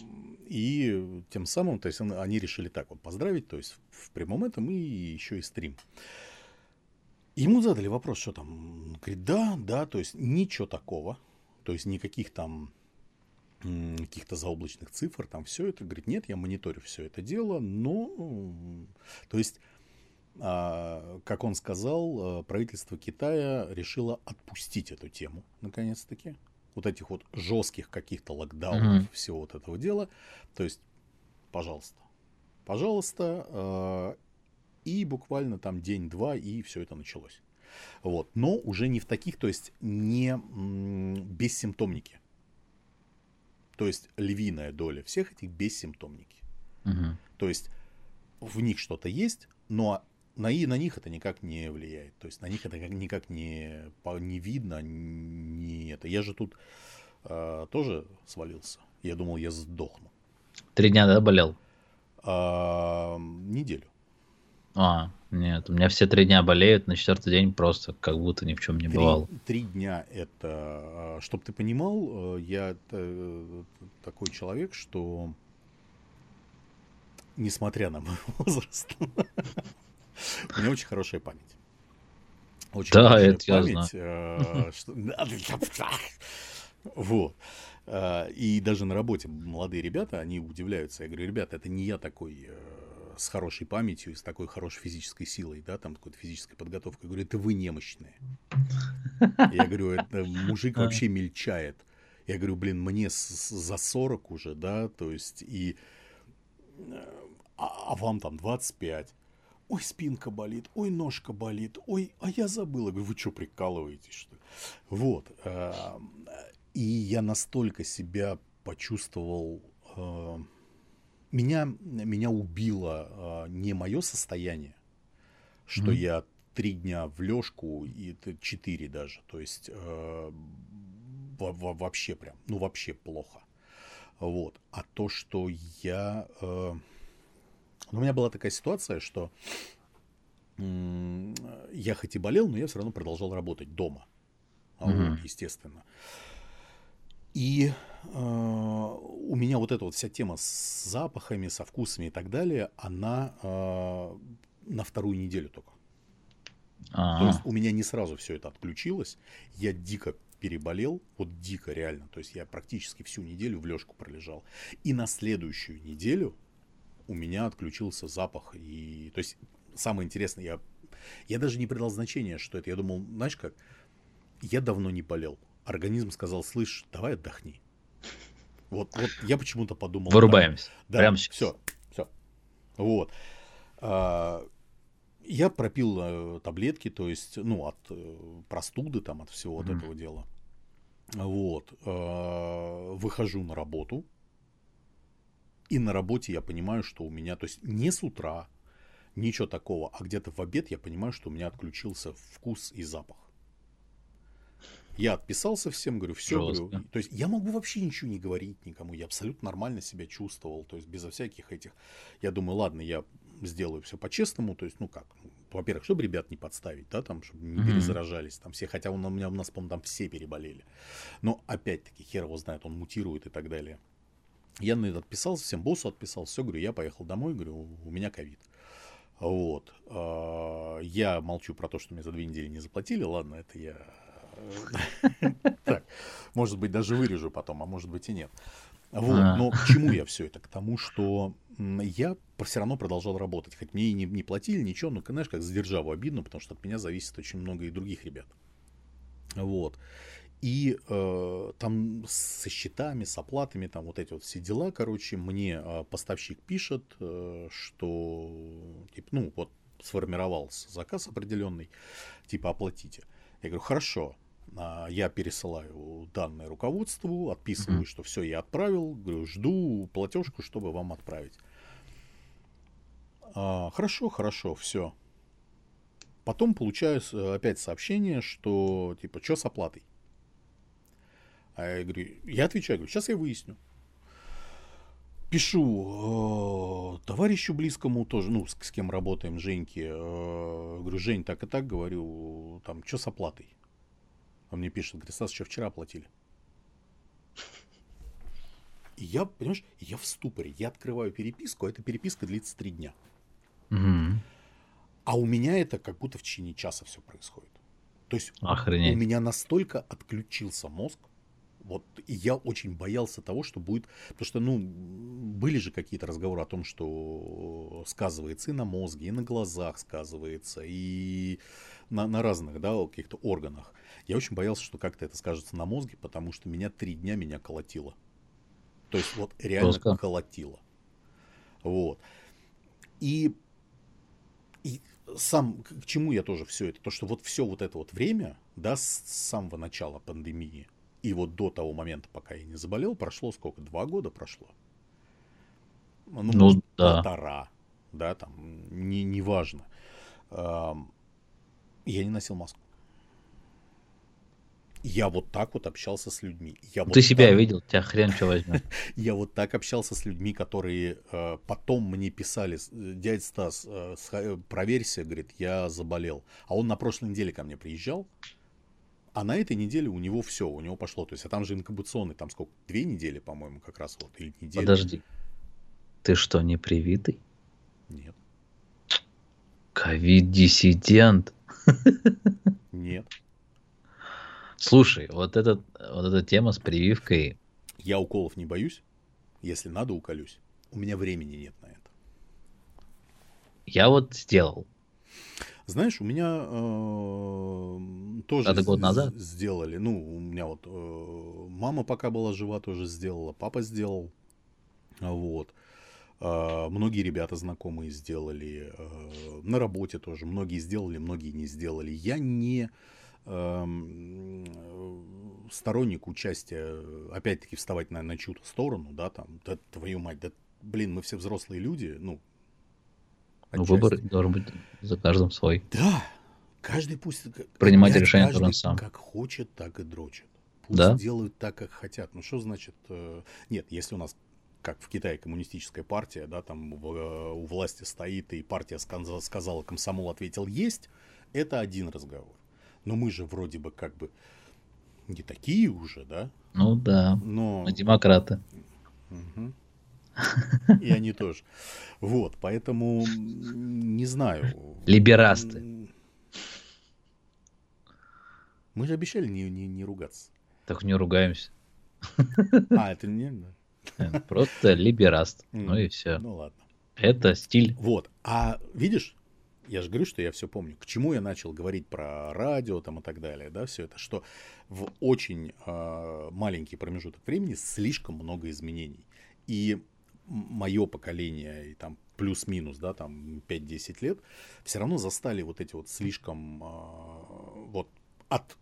Speaker 1: и тем самым, то есть они решили так вот поздравить, то есть в прямом этом и еще и стрим. Ему задали вопрос, что там, говорит, да, да, то есть ничего такого, то есть никаких там каких-то заоблачных цифр, там все это, говорит, нет, я мониторю все это дело, но, то есть, а, как он сказал, э, правительство Китая решило отпустить эту тему, наконец-таки, вот этих вот жестких каких-то локдаунов, mm-hmm. всего вот этого дела, то есть, пожалуйста, пожалуйста, э, и буквально там день-два, и все это началось. Вот. Но уже не в таких, то есть не м, бессимптомники. То есть львиная доля всех этих бессимптомники.
Speaker 2: Мгм.
Speaker 1: То есть в них что-то есть, но на, и на них это никак не влияет. То есть на них это как- никак не, не видно, не это. Я же тут а, тоже свалился. Я думал, я сдохну.
Speaker 2: Три дня, да, болел?
Speaker 1: А, неделю.
Speaker 2: А, нет, у меня все три дня болеют, на четвертый день просто как будто ни в чем не
Speaker 1: Три,
Speaker 2: бывало.
Speaker 1: три дня это, чтобы ты понимал, э, я э, такой человек, что несмотря на мой возраст, у меня очень хорошая память. Очень
Speaker 2: Да,
Speaker 1: хорошая
Speaker 2: это я
Speaker 1: память, э, что- Вот. Э, И даже на работе молодые ребята, они удивляются. Я говорю, ребята, это не я такой э, с хорошей памятью и с такой хорошей физической силой, да, там какой-то физической подготовкой. Я говорю, это вы немощные. Я говорю, это мужик вообще мельчает. Я говорю, блин, мне за 40 уже, да, то есть, и... э, А, а вам там 25. Ой, спинка болит, ой, ножка болит, ой, а я забыла. Я говорю, вы что, прикалываетесь, что ли? Вот. э, И я настолько себя почувствовал... э, Меня, меня убило э, не мое состояние, что
Speaker 2: Мгм.
Speaker 1: я три дня в лёжку, и четыре даже. То есть э, во- во- вообще прям, ну вообще плохо. Вот. А то, что я... э, ну, у меня была такая ситуация, что м, я хоть и болел, но я все равно продолжал работать дома. А вот,
Speaker 2: Мгм.
Speaker 1: естественно. И э, у меня вот эта вот вся тема с запахами, со вкусами и так далее, она э, на вторую неделю только. То
Speaker 2: А,
Speaker 1: есть у меня не сразу все это отключилось. Я дико переболел, вот дико реально. То есть я практически всю неделю в лёжку пролежал. И на следующую неделю у меня отключился запах. И, то есть самое интересное, я, я даже не придал значения, что это. Я думал, знаешь как, я давно не болел. Организм сказал, слышь, давай отдохни. Вот, вот я почему-то подумал.
Speaker 2: вырубаемся.
Speaker 1: Да,
Speaker 2: Прямо сейчас.
Speaker 1: все, все. Вот. А, Я пропил э, таблетки, то есть, ну, от э, простуды, там, от всего вот
Speaker 2: Мгм.
Speaker 1: этого дела. Вот. А, Выхожу на работу. И на работе я понимаю, что у меня, то есть, не с утра, ничего такого, а где-то в обед я понимаю, что у меня отключился вкус и запах. Я отписался всем, говорю, все, говорю. То есть я могу вообще ничего не говорить никому. Я абсолютно нормально себя чувствовал. То есть безо всяких этих. Я думаю, ладно, я сделаю все по-честному. То есть, ну как, ну, во-первых, чтобы ребят не подставить, да, там, чтобы не перезаражались там все. Хотя у меня, у нас, по-моему, там все переболели. Но опять-таки, хер его знает, он мутирует и так далее. Я на это отписался, всем боссу отписал, все, говорю, я поехал домой, говорю, у меня ковид. Вот. А, Я молчу про то, что мне за две недели не заплатили. Ладно, это я... Так, может быть, даже вырежу потом, а может быть и нет. Вот.
Speaker 2: А.
Speaker 1: Но к чему я все это? К тому, что я все равно продолжал работать. Хоть мне и не, не платили ничего, но, знаешь, как за державу обидно, потому что от меня зависит очень много и других ребят. Вот. И э, там со счетами, с оплатами, там вот эти вот все дела, короче, мне э, поставщик пишет, э, что, типа, ну, вот сформировался заказ определенный, типа, оплатите. Я говорю, хорошо, я пересылаю данные руководству, отписываю,
Speaker 2: Мгм.
Speaker 1: что все, я отправил, говорю, жду платежку, чтобы вам отправить. «А, хорошо, хорошо, все. Потом получаю опять сообщение, что типа, что с оплатой? А я говорю, я отвечаю, говорю, сейчас я выясню. Пишу э, товарищу близкому тоже, ну, с, с кем работаем, Женьке. э, говорю, Жень, так и так, говорю, там, что с оплатой? Он мне пишет, говорит, Стас, еще вчера оплатили. И я, понимаешь, я в ступоре. Я открываю переписку, а эта переписка длится три дня.
Speaker 2: Мгм.
Speaker 1: А у меня это как будто в течение часа все происходит. То есть у
Speaker 2: Охренеть.
Speaker 1: меня настолько отключился мозг, вот, и я очень боялся того, что будет, потому что, ну, были же какие-то разговоры о том, что сказывается и на мозге, и на глазах сказывается, и на, на разных, да, каких-то органах. Я очень боялся, что как-то это скажется на мозге, потому что меня три дня меня колотило. То есть вот реально
Speaker 2: Жестко.
Speaker 1: колотило. Вот. И, и сам, к чему я тоже все это? То, что вот все вот это вот время, да, с самого начала пандемии и вот до того момента, пока я не заболел, прошло сколько? Два года прошло? Ну, ну может, да. полтора, да, там, не, не важно. Я не носил маску. Я вот так вот общался с людьми. Я
Speaker 2: Ты
Speaker 1: вот
Speaker 2: себя
Speaker 1: так...
Speaker 2: видел, тебя хрен что возьмет.
Speaker 1: Я вот так общался с людьми, которые э, потом мне писали, дядя Стас, э, э, проверься, говорит, я заболел. А он на прошлой неделе ко мне приезжал, а на этой неделе у него все, у него пошло. То есть, а там же инкубационный, там сколько, две недели, по-моему, как раз вот, или неделя.
Speaker 2: Подожди, ты что, не привитый?
Speaker 1: Нет.
Speaker 2: Ковид-диссидент?
Speaker 1: Нет.
Speaker 2: Слушай, вот, этот, вот эта тема с прививкой...
Speaker 1: Я уколов не боюсь. Если надо, уколюсь. У меня времени нет на это.
Speaker 2: Я вот сделал.
Speaker 1: Знаешь, у меня э, тоже
Speaker 2: Это год назад?
Speaker 1: сделали. Ну, у меня вот э, мама пока была жива, тоже сделала, папа сделал. Вот. Э, многие ребята знакомые сделали. Э, на работе тоже. Многие сделали, многие не сделали. Я не Эм, сторонник участия, опять-таки, вставать на, на чью-то сторону, да, там, да, твою мать, да, блин, мы все взрослые люди, ну,
Speaker 2: ну, выбор должен быть за каждым свой.
Speaker 1: Да, каждый пусть...
Speaker 2: Принимать решение должен сам.
Speaker 1: как хочет, так и дрочит. Пусть
Speaker 2: да?
Speaker 1: делают так, как хотят. Ну, что значит... Э, нет, если у нас как в Китае коммунистическая партия, да, там в, э, у власти стоит, и партия сказала, комсомол ответил есть, это один разговор. Но мы же вроде бы как бы не такие уже, да?
Speaker 2: Ну да. Но... Мы демократы.
Speaker 1: Угу. И они тоже. Вот, поэтому не знаю.
Speaker 2: Либерасты.
Speaker 1: Мы же обещали не, не, не ругаться.
Speaker 2: Так не ругаемся.
Speaker 1: А, это не...
Speaker 2: Э, просто либераст. Ну и все.
Speaker 1: Ну ладно.
Speaker 2: Это стиль.
Speaker 1: Вот. А видишь, я же говорю, что я все помню. К чему я начал говорить про радио там и так далее, да, все это, что в очень э, маленький промежуток времени слишком много изменений. И мое поколение, и там плюс-минус, да, там 5-10 лет, все равно застали вот эти вот слишком э, вот от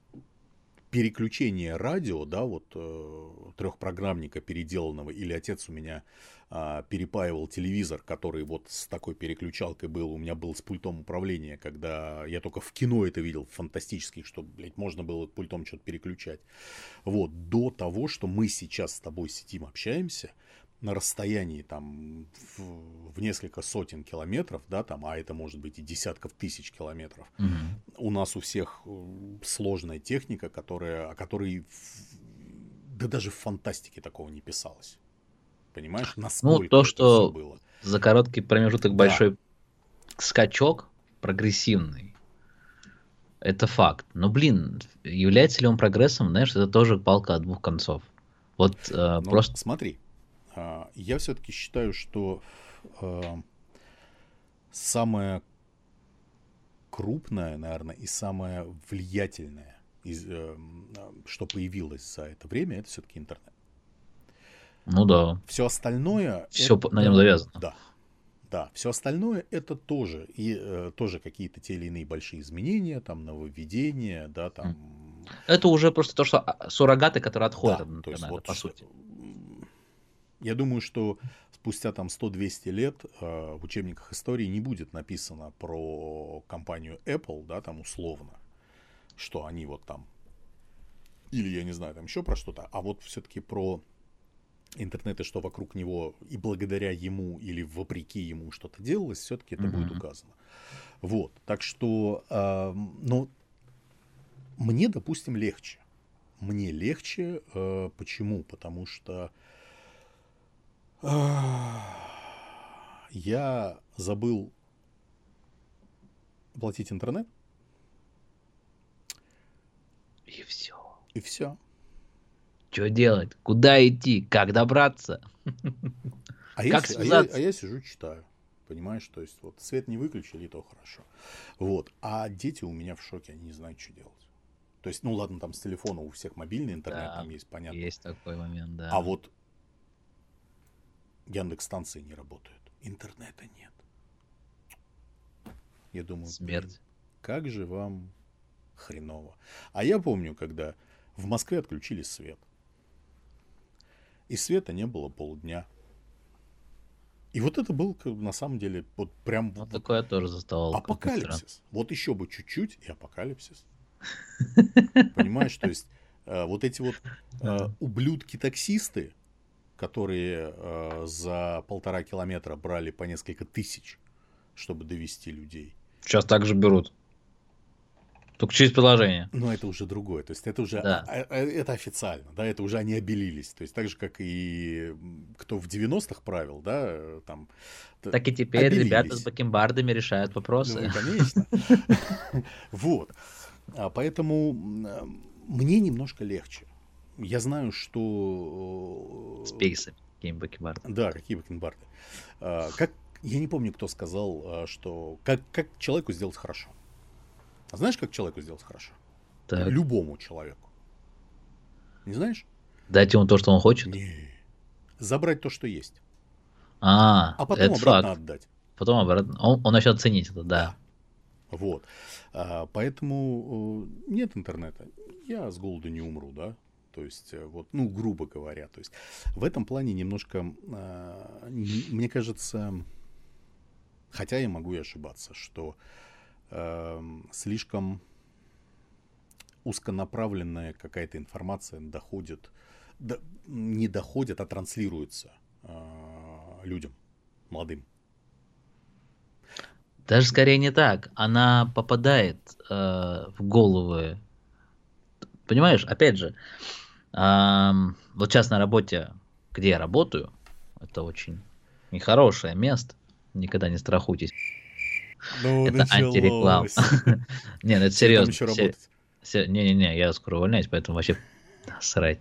Speaker 1: переключения радио, да, вот э, трехпрограммника переделанного, или отец у меня а, перепаивал телевизор, который вот с такой переключалкой был, у меня был с пультом управления, когда я только в кино это видел, фантастических, что, блядь, можно было пультом что-то переключать. Вот, до того, что мы сейчас с тобой сидим, общаемся, на расстоянии там в, в несколько сотен километров, да, там, а это может быть и десятков тысяч километров,
Speaker 2: угу.
Speaker 1: у нас у всех э, сложная техника, которая, о которой да даже в фантастике такого не писалось. Понимаешь,
Speaker 2: ну, насколько Ну, то, что было. за короткий промежуток да. большой скачок прогрессивный, это факт. Но, блин, является ли он прогрессом, знаешь, это тоже палка от двух концов. Вот э, ну, просто...
Speaker 1: Смотри, я все-таки считаю, что э, самое крупное, наверное, и самое влиятельное, из, э, что появилось за это время, это все-таки интернет.
Speaker 2: Ну да.
Speaker 1: Все остальное...
Speaker 2: Все это... на нем завязано.
Speaker 1: Да. Да, все остальное это тоже и э, тоже какие-то те или иные большие изменения, там нововведения, да, там.
Speaker 2: Это уже просто то, что а, суррогаты, которые отходят да, от интернета, то есть, вот, по сути.
Speaker 1: Я думаю, что спустя там 100-200 лет э, в учебниках истории не будет написано про компанию Apple, да, там условно, что они вот там или я не знаю, там еще про что-то, а вот все-таки про интернет и что вокруг него и благодаря ему или вопреки ему что-то делалось, все-таки это mm-hmm. будет указано. Вот, так что, э, но мне, допустим, легче. Мне легче, э, почему? Потому что э, я забыл платить интернет.
Speaker 2: И все.
Speaker 1: И все.
Speaker 2: Что делать? Куда идти? Как добраться?
Speaker 1: А, как я, а, я, а я сижу, читаю. Понимаешь, то есть вот свет не выключили, то хорошо. Вот. А дети у меня в шоке, они не знают, что делать. То есть, ну ладно, там с телефона у всех мобильный интернет да, там есть, понятно.
Speaker 2: Есть такой момент, да.
Speaker 1: А вот Яндекс станции не работают, интернета нет. Я думаю,
Speaker 2: Смерть.
Speaker 1: как же вам хреново. А я помню, когда в Москве отключили свет. И света не было полдня. И вот это был на самом деле вот прям
Speaker 2: Ну,
Speaker 1: вот
Speaker 2: такое тоже заставал.
Speaker 1: апокалипсис. Вот еще бы чуть-чуть и апокалипсис. Понимаешь, то есть э, вот эти вот э, ублюдки-таксисты, которые э, за полтора километра брали по несколько тысяч, чтобы довести людей.
Speaker 2: Сейчас так же берут. Только через приложение.
Speaker 1: Но это уже другое. То есть это уже
Speaker 2: Да.
Speaker 1: а- а- это официально, да, это уже они обелились. То есть так же, как и кто в 90-х правил, да, э, там.
Speaker 2: Так и теперь
Speaker 1: обелились.
Speaker 2: ребята с бакенбардами решают вопросы.
Speaker 1: Ну, конечно. Вот. А Поэтому мне немножко легче. Я знаю, что... э,
Speaker 2: Спейсы. Какие бакенбарды.
Speaker 1: Да, какие бакенбарды. А, Как, я не помню, кто сказал, а, что как, как человеку сделать хорошо. А знаешь, как человеку сделать хорошо?
Speaker 2: Так.
Speaker 1: Любому человеку. Не знаешь?
Speaker 2: Дать ему то, что он хочет.
Speaker 1: Не. Забрать то, что есть.
Speaker 2: А,
Speaker 1: А потом
Speaker 2: это
Speaker 1: обратно
Speaker 2: факт.
Speaker 1: отдать.
Speaker 2: Потом обратно. Он, он начнет ценить это, да.
Speaker 1: Вот. А, Поэтому э, нет интернета. Я с голоду не умру, да. То есть, э, вот, ну, грубо говоря. То есть, в этом плане немножко, н- мне кажется, хотя я могу и ошибаться, что эм, слишком узконаправленная какая-то информация доходит, да, не доходит, а транслируется а, людям, молодым.
Speaker 2: Даже скорее не так. Она попадает э, в головы. Понимаешь, опять же, ам, вот сейчас на работе, где я работаю, это очень нехорошее место. Никогда не страхуйтесь.
Speaker 1: Ну,
Speaker 2: Это антиреклама. Не, ну это серьезно. Не-не-не, я скоро увольняюсь, поэтому вообще срать.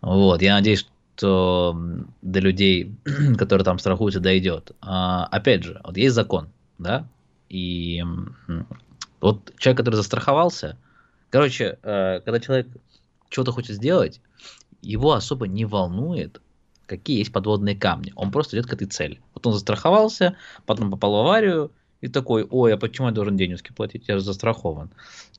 Speaker 2: Вот, я надеюсь, что до людей, которые там страхуются, дойдет. А, опять же, вот есть закон, да, и вот человек, который застраховался, короче, э, когда человек что-то хочет сделать, его особо не волнует, какие есть подводные камни. Он просто идет к этой цели. Вот он застраховался, потом попал в аварию, и такой, ой, а почему я должен денежки платить? Я же застрахован.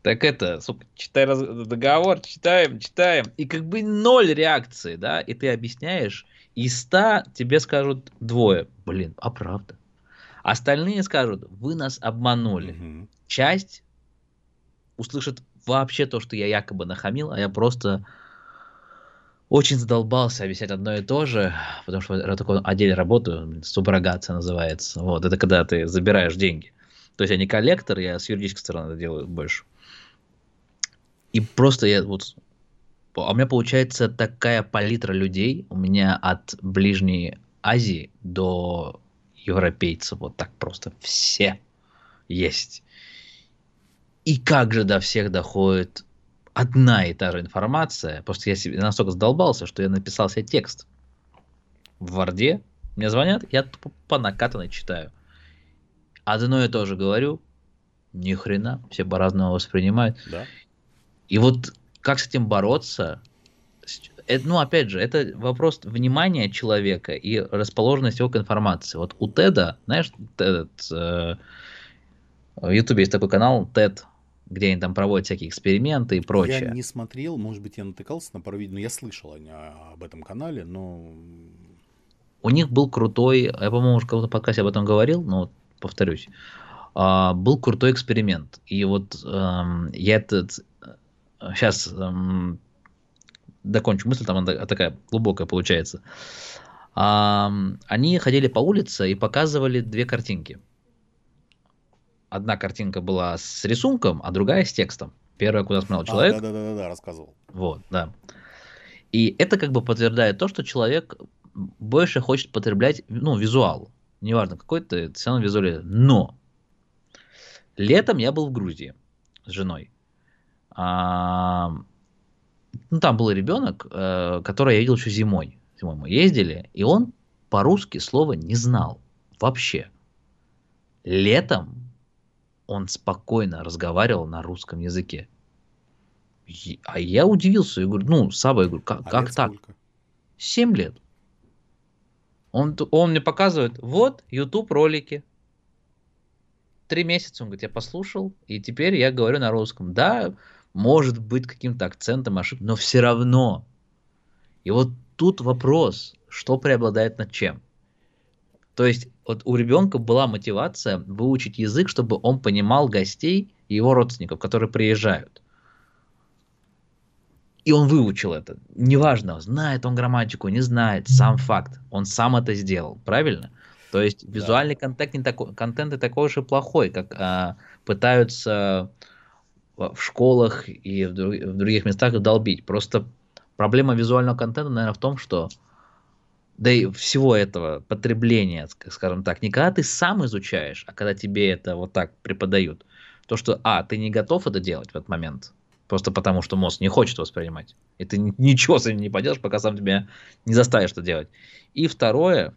Speaker 2: Так это, сука, читай раз- договор, читаем, читаем. И как бы ноль реакции, да, и ты объясняешь, из ста тебе скажут двое. Блин, а правда? Остальные скажут, вы нас обманули.
Speaker 1: Мгм.
Speaker 2: Часть услышит вообще то, что я якобы нахамил, а я просто очень задолбался объяснять одно и то же, потому что я в таком отделе работаю, суброгация называется. Вот, это когда ты забираешь деньги. То есть я не коллектор, я с юридической стороны это делаю больше. И просто я вот... А у меня получается такая палитра людей, у меня от Ближней Азии до европейцев, вот так просто все есть. И как же до всех доходит одна и та же информация. Просто я себе настолько задолбался, что я написал себе текст в Варде. Мне звонят, я тупо по накатанной читаю. Одно и то же говорю, ни хрена, все по-разному воспринимают.
Speaker 1: Да.
Speaker 2: И вот как с этим бороться? Это, ну, опять же, это вопрос внимания человека и расположенности его к информации. Вот у Теда, знаешь, Тед, э, в Ютубе есть такой канал TED, где они там проводят всякие эксперименты и прочее.
Speaker 1: Я не смотрел, может быть, я натыкался на пару видео, но я слышал о, об этом канале, но
Speaker 2: У них был крутой, я, по-моему, уже в каком-то подкасте об этом говорил, но вот повторюсь, а, был крутой эксперимент. И вот эм, я этот сейчас докончу мысль, там она такая глубокая получается. Они ходили по улице и показывали две картинки. Одна картинка была с рисунком, а другая с текстом. Первая, куда смотрел человек,
Speaker 1: да, да, да, да, рассказывал.
Speaker 2: вот, да. И это как бы подтверждает то, что человек больше хочет потреблять, ну, визуал. Неважно, какой ты, все равно визуализирует. Но летом я был в Грузии с женой. А, ну, там был ребенок, э, который я видел еще зимой. Зимой мы ездили, и он по-русски слова не знал вообще. Летом он спокойно разговаривал на русском языке. И- А я удивился, я говорю, ну, Саба, я говорю, как,
Speaker 1: А
Speaker 2: как так?
Speaker 1: сколько?
Speaker 2: 7 лет. Он, он мне показывает, вот, YouTube ролики. три месяца, он говорит, я послушал, и теперь я говорю на русском. Да, может быть каким-то акцентом ошибка, но все равно. И вот тут вопрос, что преобладает над чем. То есть вот у ребенка была мотивация выучить язык, чтобы он понимал гостей и его родственников, которые приезжают. И он выучил это. Неважно, знает он грамматику, не знает, сам факт. Он сам это сделал, правильно? То есть визуальный да. контент, не такой, контент не такой уж и плохой, как а, пытаются в школах и в, друг, в других местах долбить. Просто проблема визуального контента, наверное, в том, что да и всего этого потребления, скажем так, не когда ты сам изучаешь, а когда тебе это вот так преподают. То, что, а, ты не готов это делать в этот момент, просто потому что мозг не хочет воспринимать. И ты ничего с этим не поделаешь, пока сам тебя не заставишь это делать. И второе,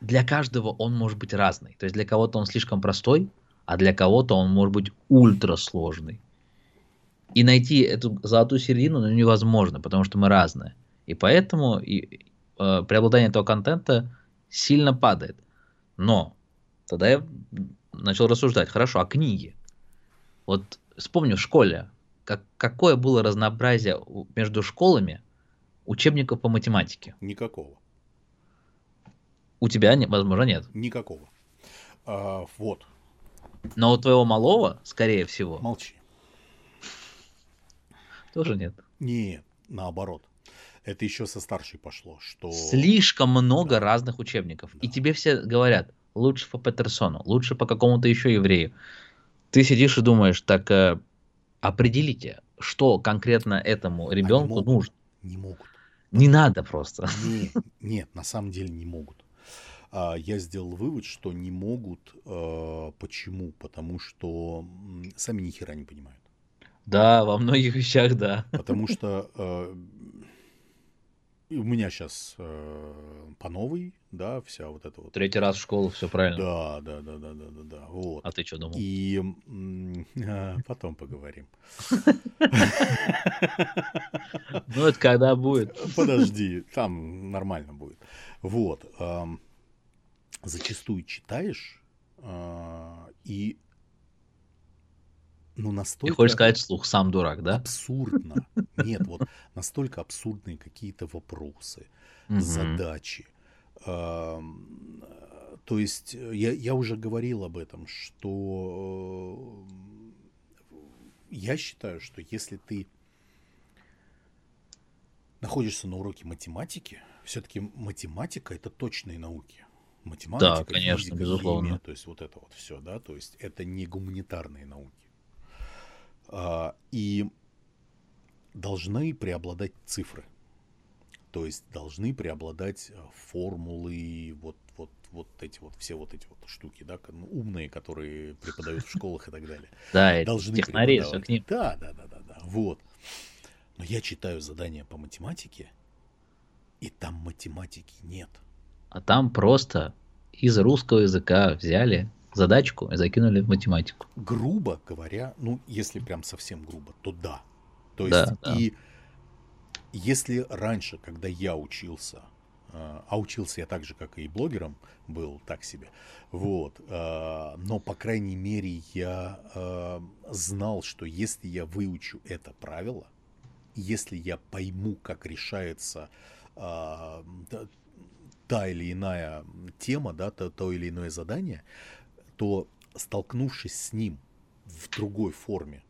Speaker 2: для каждого он может быть разный. То есть для кого-то он слишком простой, а для кого-то он может быть ультрасложный. И найти эту золотую середину ну, невозможно, потому что мы разные. И поэтому и, э, преобладание этого контента сильно падает. Но тогда я начал рассуждать, хорошо, а книги? Вот вспомню в школе, как, какое было разнообразие между школами учебников по математике?
Speaker 1: Никакого.
Speaker 2: У тебя, возможно, нет.
Speaker 1: Никакого. А, вот,
Speaker 2: но у твоего малого, скорее всего.
Speaker 1: Молчи.
Speaker 2: Тоже нет.
Speaker 1: Нет, наоборот. Это еще со старшей пошло, что...
Speaker 2: Слишком много да. разных учебников. Да. И тебе все говорят, лучше по Петерсону, лучше по какому-то еще еврею. Ты сидишь и думаешь, так э, определите, что конкретно этому ребенку нужно.
Speaker 1: Не могут.
Speaker 2: Не надо просто.
Speaker 1: Нет, нет, на самом деле не могут. А, я сделал вывод, что не могут. А, почему? Потому что сами ни хера не понимают.
Speaker 2: Да, во многих вещах, да.
Speaker 1: Потому что а, у меня сейчас по новой, да, вся вот эта вот.
Speaker 2: Третий раз в школу, все правильно.
Speaker 1: Да, да, да, да, да, да, да. Вот.
Speaker 2: А ты что думал?
Speaker 1: И потом поговорим.
Speaker 2: Ну, это когда будет.
Speaker 1: Подожди, там нормально будет. Вот зачастую читаешь э, и ну настолько...
Speaker 2: Ты хочешь сказать вслух, сам дурак, да?
Speaker 1: Абсурдно. Нет, вот настолько абсурдные какие-то вопросы, задачи. Э, то есть я, я уже говорил об этом, что э, я считаю, что если ты находишься на уроке математики, все-таки математика это точные науки математика,
Speaker 2: да, конечно, физика, безусловно. химия,
Speaker 1: то есть вот это вот все, да, то есть это не гуманитарные науки. А, и должны преобладать цифры, то есть должны преобладать э, формулы, вот вот вот эти вот все вот эти вот штуки, да, ну, умные, которые преподают в школах и так далее.
Speaker 2: Да, должны технари, к ним.
Speaker 1: Да, да, да, да, да, вот. Но я читаю задания по математике, и там математики нет
Speaker 2: а там просто из русского языка взяли задачку и закинули в математику.
Speaker 1: Грубо говоря, ну, если прям совсем грубо, то да. То есть, да, да. и если раньше, когда я учился, а, а учился я так же, как и блогером, был так себе, вот, а, но, по крайней мере, я а, знал, что если я выучу это правило, если я пойму, как решается та или иная тема, да, то, то или иное задание, то столкнувшись с ним в другой форме,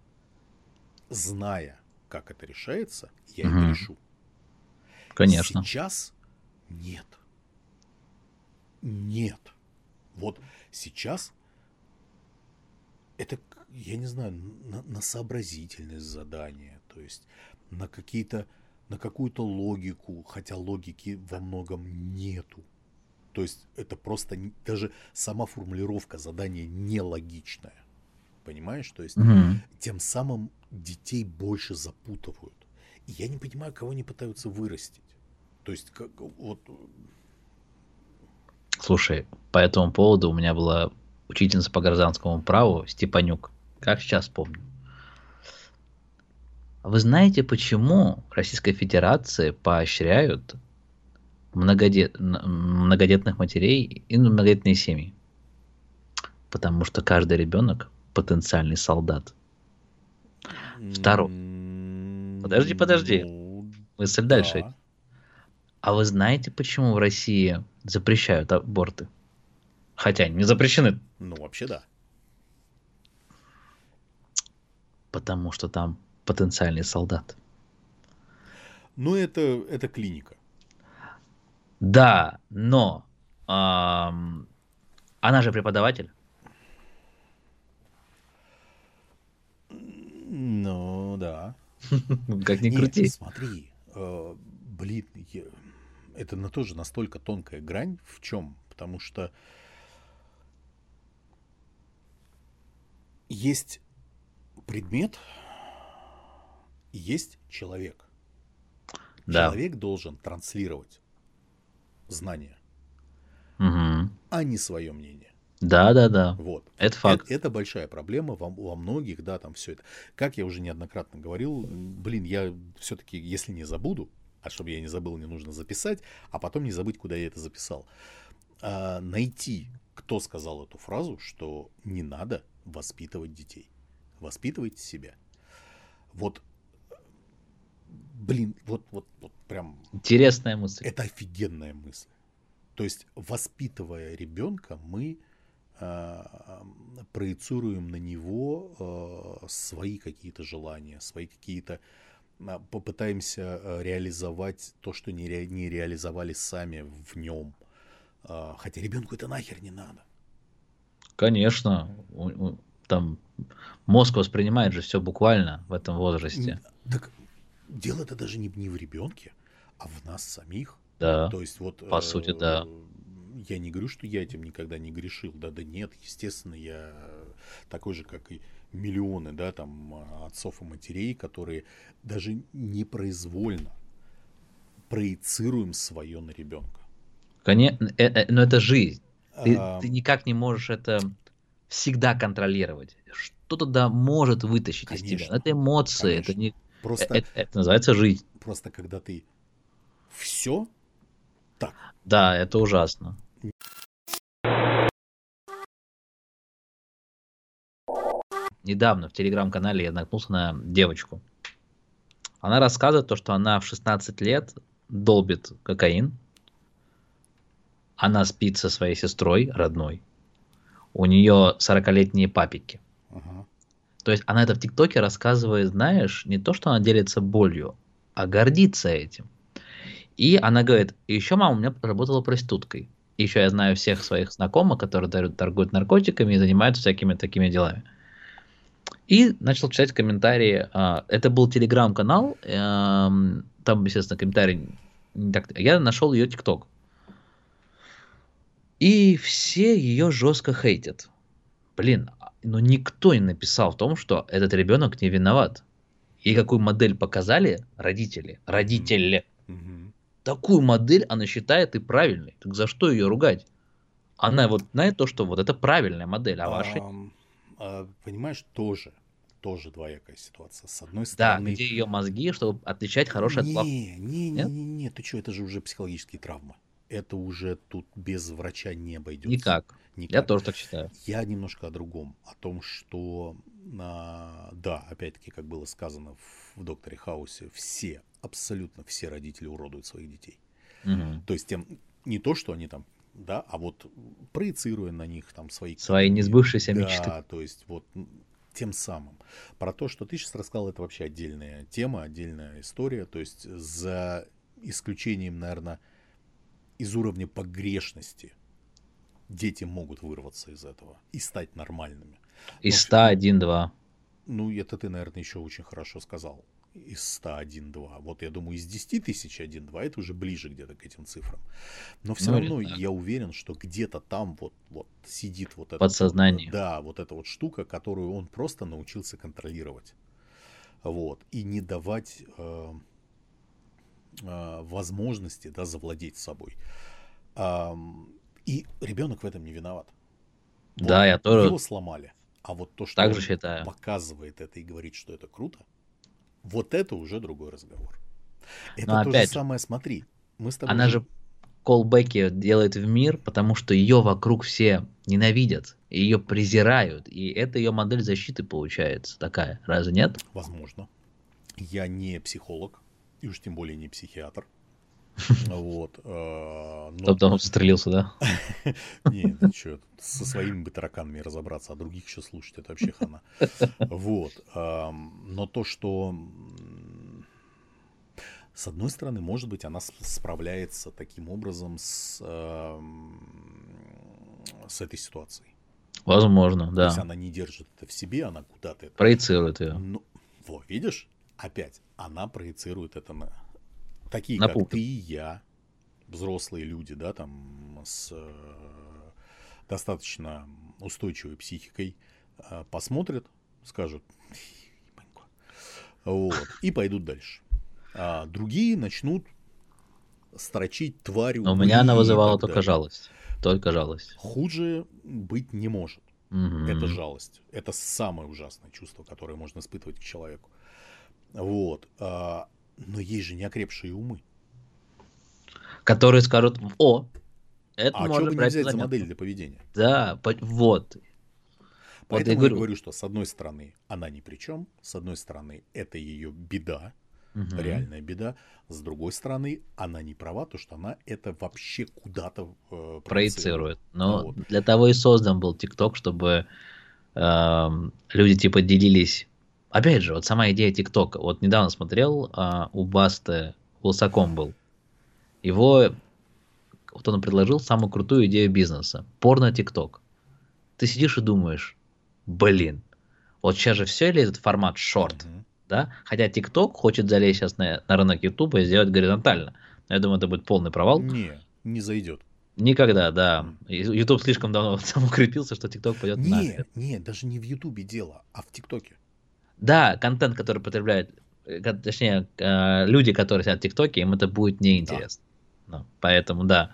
Speaker 1: зная, как это решается, я угу. это решу.
Speaker 2: Конечно.
Speaker 1: Сейчас нет. Нет. Вот сейчас это, я не знаю, на, на сообразительность задания, то есть на какие-то на какую-то логику, хотя логики во многом нету. То есть это просто даже сама формулировка задания нелогичная. Понимаешь? То есть угу. тем самым детей больше запутывают. И я не понимаю, кого они пытаются вырастить. То есть как вот.
Speaker 2: Слушай, по этому поводу у меня была учительница по гражданскому праву Степанюк. Как сейчас помню. Вы знаете, почему в Российской Федерации поощряют многодет... многодетных матерей и многодетные семьи? Потому что каждый ребенок потенциальный солдат. Второй. Подожди, подожди.
Speaker 1: Ну,
Speaker 2: Мысль
Speaker 1: да.
Speaker 2: дальше. А вы знаете, почему в России запрещают аборты? Хотя не запрещены,
Speaker 1: Ну, вообще да.
Speaker 2: потому что там потенциальный солдат.
Speaker 1: Ну, это, это клиника.
Speaker 2: Да, но ам, она же преподаватель.
Speaker 1: Ну, да.
Speaker 2: Как ни
Speaker 1: Нет,
Speaker 2: крути.
Speaker 1: смотри, э, блин, я- это на тоже настолько тонкая грань. В чем? Потому что есть предмет, есть человек.
Speaker 2: Да.
Speaker 1: Человек должен транслировать знания,
Speaker 2: Мгм.
Speaker 1: а не свое мнение.
Speaker 2: Да, да, да.
Speaker 1: Вот.
Speaker 2: Это факт.
Speaker 1: Это, это большая проблема во, во многих, да, там все это. Как я уже неоднократно говорил, блин, я все-таки, если не забуду, а чтобы я не забыл, не нужно записать, а потом не забыть, куда я это записал. А, найти, кто сказал эту фразу, что не надо воспитывать детей. Воспитывайте себя. Вот, блин, вот, вот, вот прям
Speaker 2: Интересная мысль.
Speaker 1: это офигенная мысль. То есть, воспитывая ребенка, мы а, проецируем на него а, свои какие-то желания, свои какие-то а, попытаемся реализовать то, что не, ре- не реализовали сами в нем. А, Хотя ребенку это нахер не надо.
Speaker 2: Конечно. Там мозг воспринимает же все буквально в этом возрасте.
Speaker 1: Так дело-то даже не, не в ребенке, а в нас самих.
Speaker 2: Да.
Speaker 1: То есть вот...
Speaker 2: по сути, да.
Speaker 1: э, Я не говорю, что я этим никогда не грешил. Да, да нет, естественно, я такой же, как и миллионы, да, там, отцов и матерей, которые даже непроизвольно проецируем свое на ребенка.
Speaker 2: Конечно, но это жизнь. Ты,
Speaker 1: А,
Speaker 2: ты никак не можешь это всегда контролировать. Что-то да может вытащить из тебя.
Speaker 1: Конечно,
Speaker 2: Это эмоции, это
Speaker 1: конечно.
Speaker 2: не.
Speaker 1: Просто,
Speaker 2: Это, это называется жизнь.
Speaker 1: просто когда ты все так,
Speaker 2: Да, это ужасно. Недавно в телеграм-канале я наткнулся на девочку. Она рассказывает то, что она в 16 лет долбит кокаин. Она спит со своей сестрой родной. У нее 40-летние папики.
Speaker 1: ага,
Speaker 2: То есть она это в ТикТоке рассказывает, знаешь, не то, что она делится болью, а гордится этим. И она говорит, еще мама у меня работала проституткой. Еще я знаю всех своих знакомых, которые торгуют наркотиками и занимаются всякими такими делами. И начал читать комментарии. а, Это был телеграм-канал. эм, Там, естественно, комментарии. Я нашел ее ТикТок. И все ее жестко хейтят. Блин, но никто не написал в том, что этот ребенок не виноват. И какую модель показали родители. Родители. Такую модель она считает и правильной. Так за что ее ругать? Она вот знает то, что вот это правильная модель, а ваши...
Speaker 1: Ам, а, понимаешь, тоже, тоже двоякая ситуация. С одной
Speaker 2: Да,
Speaker 1: стороны,
Speaker 2: где ее мозги, чтобы отличать хорошее от плохого.
Speaker 1: Не, не, не, не, ты что, это же уже психологические травмы. Это уже тут без врача не обойдется.
Speaker 2: Никак.
Speaker 1: Никак.
Speaker 2: Я тоже так считаю.
Speaker 1: Я немножко о другом. О том, что, а, да, опять-таки, как было сказано в, в Докторе Хаусе, все, абсолютно все родители уродуют своих детей.
Speaker 2: Мгм.
Speaker 1: То есть тем, не то, что они там, да, а вот проецируя на них там свои...
Speaker 2: Свои несбывшиеся
Speaker 1: да,
Speaker 2: мечты.
Speaker 1: то есть вот тем самым. Про то, что ты сейчас рассказал, это вообще отдельная тема, отдельная история. То есть за исключением, наверное, из уровня погрешности дети могут вырваться из этого и стать нормальными.
Speaker 2: Из 101, 2.
Speaker 1: Ну, это ты, наверное, еще очень хорошо сказал. Из 101, 2. Вот я думаю, из 10 тысяч 1, 2 это уже ближе где-то к этим цифрам. Но все
Speaker 2: Ну,
Speaker 1: равно
Speaker 2: так.
Speaker 1: я уверен, что где-то там вот, вот сидит вот это.
Speaker 2: Подсознание.
Speaker 1: Да, вот эта вот штука, которую он просто научился контролировать. Вот. И не давать э, возможности да, завладеть собой. И ребенок в этом не виноват. Вот
Speaker 2: Да, я тоже
Speaker 1: Его сломали. А вот то, что
Speaker 2: так же считаю.
Speaker 1: показывает это и говорит, что это круто, вот это уже другой разговор. Это
Speaker 2: Но
Speaker 1: то
Speaker 2: опять
Speaker 1: же, самое, смотри. Мы с тобой
Speaker 2: Она же колбеки делает в мир, потому что ее вокруг все ненавидят, ее презирают, и это ее модель защиты получается такая, разве нет?
Speaker 1: Возможно. Я не психолог, и уж тем более не психиатр. Вот.
Speaker 2: Э, но... Потом он застрелился, да?
Speaker 1: Нет, что, со своими бы тараканами разобраться, а других еще слушать, это вообще хана. Вот. Но то, что с одной стороны, может быть, она справляется таким образом с, с этой ситуацией.
Speaker 2: Возможно, да. То
Speaker 1: есть она не держит это в себе, она куда-то.
Speaker 2: Проецирует ее.
Speaker 1: Ну, во, видишь? Опять, она проецирует это на такие, на как пункт. ты и я, взрослые люди, да, там с э, достаточно устойчивой психикой, э, посмотрят, скажут, вот, и пойдут дальше а другие начнут строчить тварью.
Speaker 2: Но у меня она вызывала только жалость. Только жалость.
Speaker 1: Хуже быть не может. Угу. Это жалость. Это самое ужасное чувство, которое можно испытывать к человеку. Вот. А, но есть же неокрепшие умы.
Speaker 2: Которые скажут, о, это
Speaker 1: а можно что бы не взять за модель для поведения?
Speaker 2: Да, вот.
Speaker 1: Поэтому вот я, говорю... я говорю, что с одной стороны она ни при чем, с одной стороны это ее беда, угу. реальная беда. С другой стороны, она не права, то что она это вообще куда-то
Speaker 2: э, проецирует. Но вот. для того и создан был ТикТок, чтобы э, люди типа делились. Опять же, вот сама идея ТикТока. Вот недавно смотрел, э, у Басты Волсаком был. Его, вот он предложил самую крутую идею бизнеса. Порно ТикТок. Ты сидишь и думаешь, блин, вот сейчас же все или этот формат шорт? Угу да, хотя TikTok хочет залезть сейчас на, на рынок YouTube и сделать горизонтально. Я думаю, это будет полный провал.
Speaker 1: Не, не зайдет.
Speaker 2: Никогда, да. YouTube слишком давно сам укрепился, что TikTok пойдет
Speaker 1: на. Нет, нет, даже не в YouTube дело, а в ТикТоке.
Speaker 2: Да, контент, который потребляют, э, точнее, э, люди, которые сидят в ТикТоке, им это будет неинтересно. Да. Ну, поэтому да.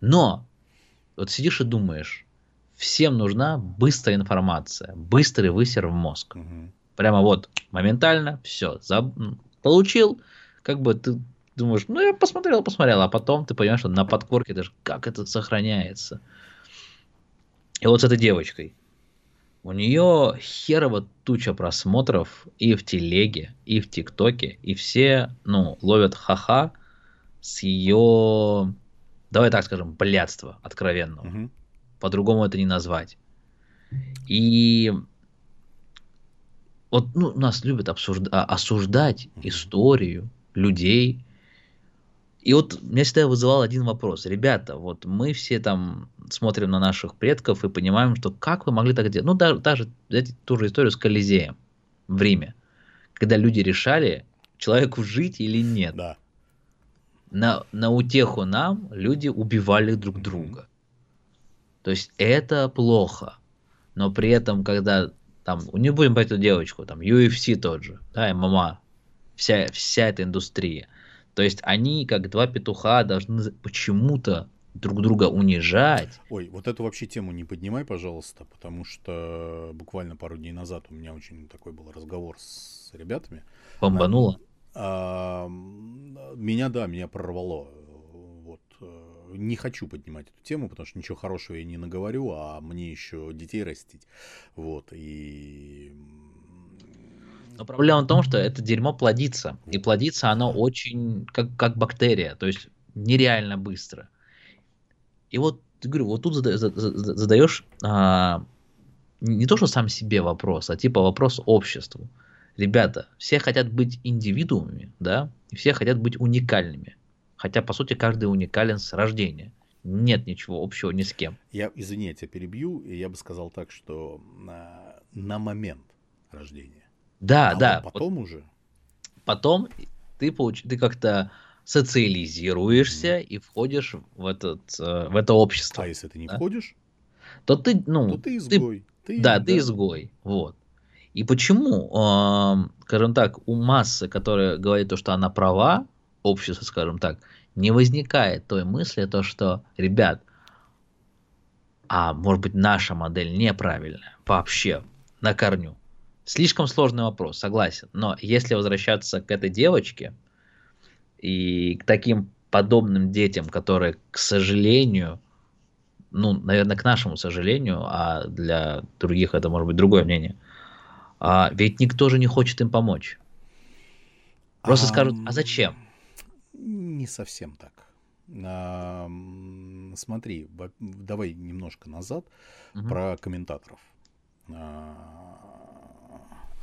Speaker 2: Но вот сидишь и думаешь, всем нужна быстрая информация, быстрый высер в мозг. Угу. Прямо вот, моментально, все, заб... получил, как бы ты думаешь, ну я посмотрел, посмотрел, а потом ты понимаешь, что на подкорке даже как это сохраняется. И вот с этой девочкой. У нее херово туча просмотров и в телеге, и в ТикТоке, и все, ну, ловят ха-ха с ее, давай так скажем, блядства откровенного. Угу. По-другому это не назвать. И вот ну, нас любят обсужда- осуждать историю людей. И вот меня всегда вызывал один вопрос. Ребята, вот мы все там смотрим на наших предков и понимаем, что как вы могли так делать? Ну, даже, даже взять ту же историю с Колизеем в Риме, когда люди решали, человеку жить или нет.
Speaker 1: Да.
Speaker 2: На, на утеху нам люди убивали друг друга. То есть это плохо. Но при этом, когда там, не будем брать эту девочку, там, UFC тот же, да, ММА, вся, вся эта индустрия. То есть они, как два петуха, должны почему-то друг друга унижать.
Speaker 1: Ой, вот эту вообще тему не поднимай, пожалуйста, потому что буквально пару дней назад у меня очень такой был разговор с ребятами.
Speaker 2: Бомбануло?
Speaker 1: А, меня, да, меня прорвало. Вот э, не хочу поднимать эту тему, потому что ничего хорошего я не наговорю, а мне еще детей растить. Вот, и...
Speaker 2: Но проблема в том, что это дерьмо плодится. И плодится оно очень как, как бактерия, то есть нереально быстро. И вот, говорю, вот тут задаешь а, не то, что сам себе вопрос, а типа вопрос обществу. Ребята, все хотят быть индивидуумами, да, и все хотят быть уникальными. Хотя, по сути, каждый уникален с рождения. Нет ничего общего ни с кем.
Speaker 1: Я, извини, я тебя перебью, и я бы сказал так, что на, на момент рождения.
Speaker 2: Да, а да.
Speaker 1: Вот потом вот, уже.
Speaker 2: Потом ты, получ... ты как-то социализируешься mm. и входишь в, этот, э, в это общество.
Speaker 1: А если ты не да? входишь,
Speaker 2: то ты, ну,
Speaker 1: то ты изгой.
Speaker 2: Ты, ты, да, да, ты изгой. Вот. И почему, э, скажем так, у массы, которая говорит то, что она права, общество, скажем так, не возникает той мысли, то, что, ребят, а может быть наша модель неправильная, вообще, на корню. Слишком сложный вопрос, согласен. Но если возвращаться к этой девочке и к таким подобным детям, которые, к сожалению, ну, наверное, к нашему сожалению, а для других это может быть другое мнение, а, ведь никто же не хочет им помочь. Просто а, скажут, а зачем?
Speaker 1: Не совсем так. А, смотри, давай немножко назад угу. про комментаторов. А,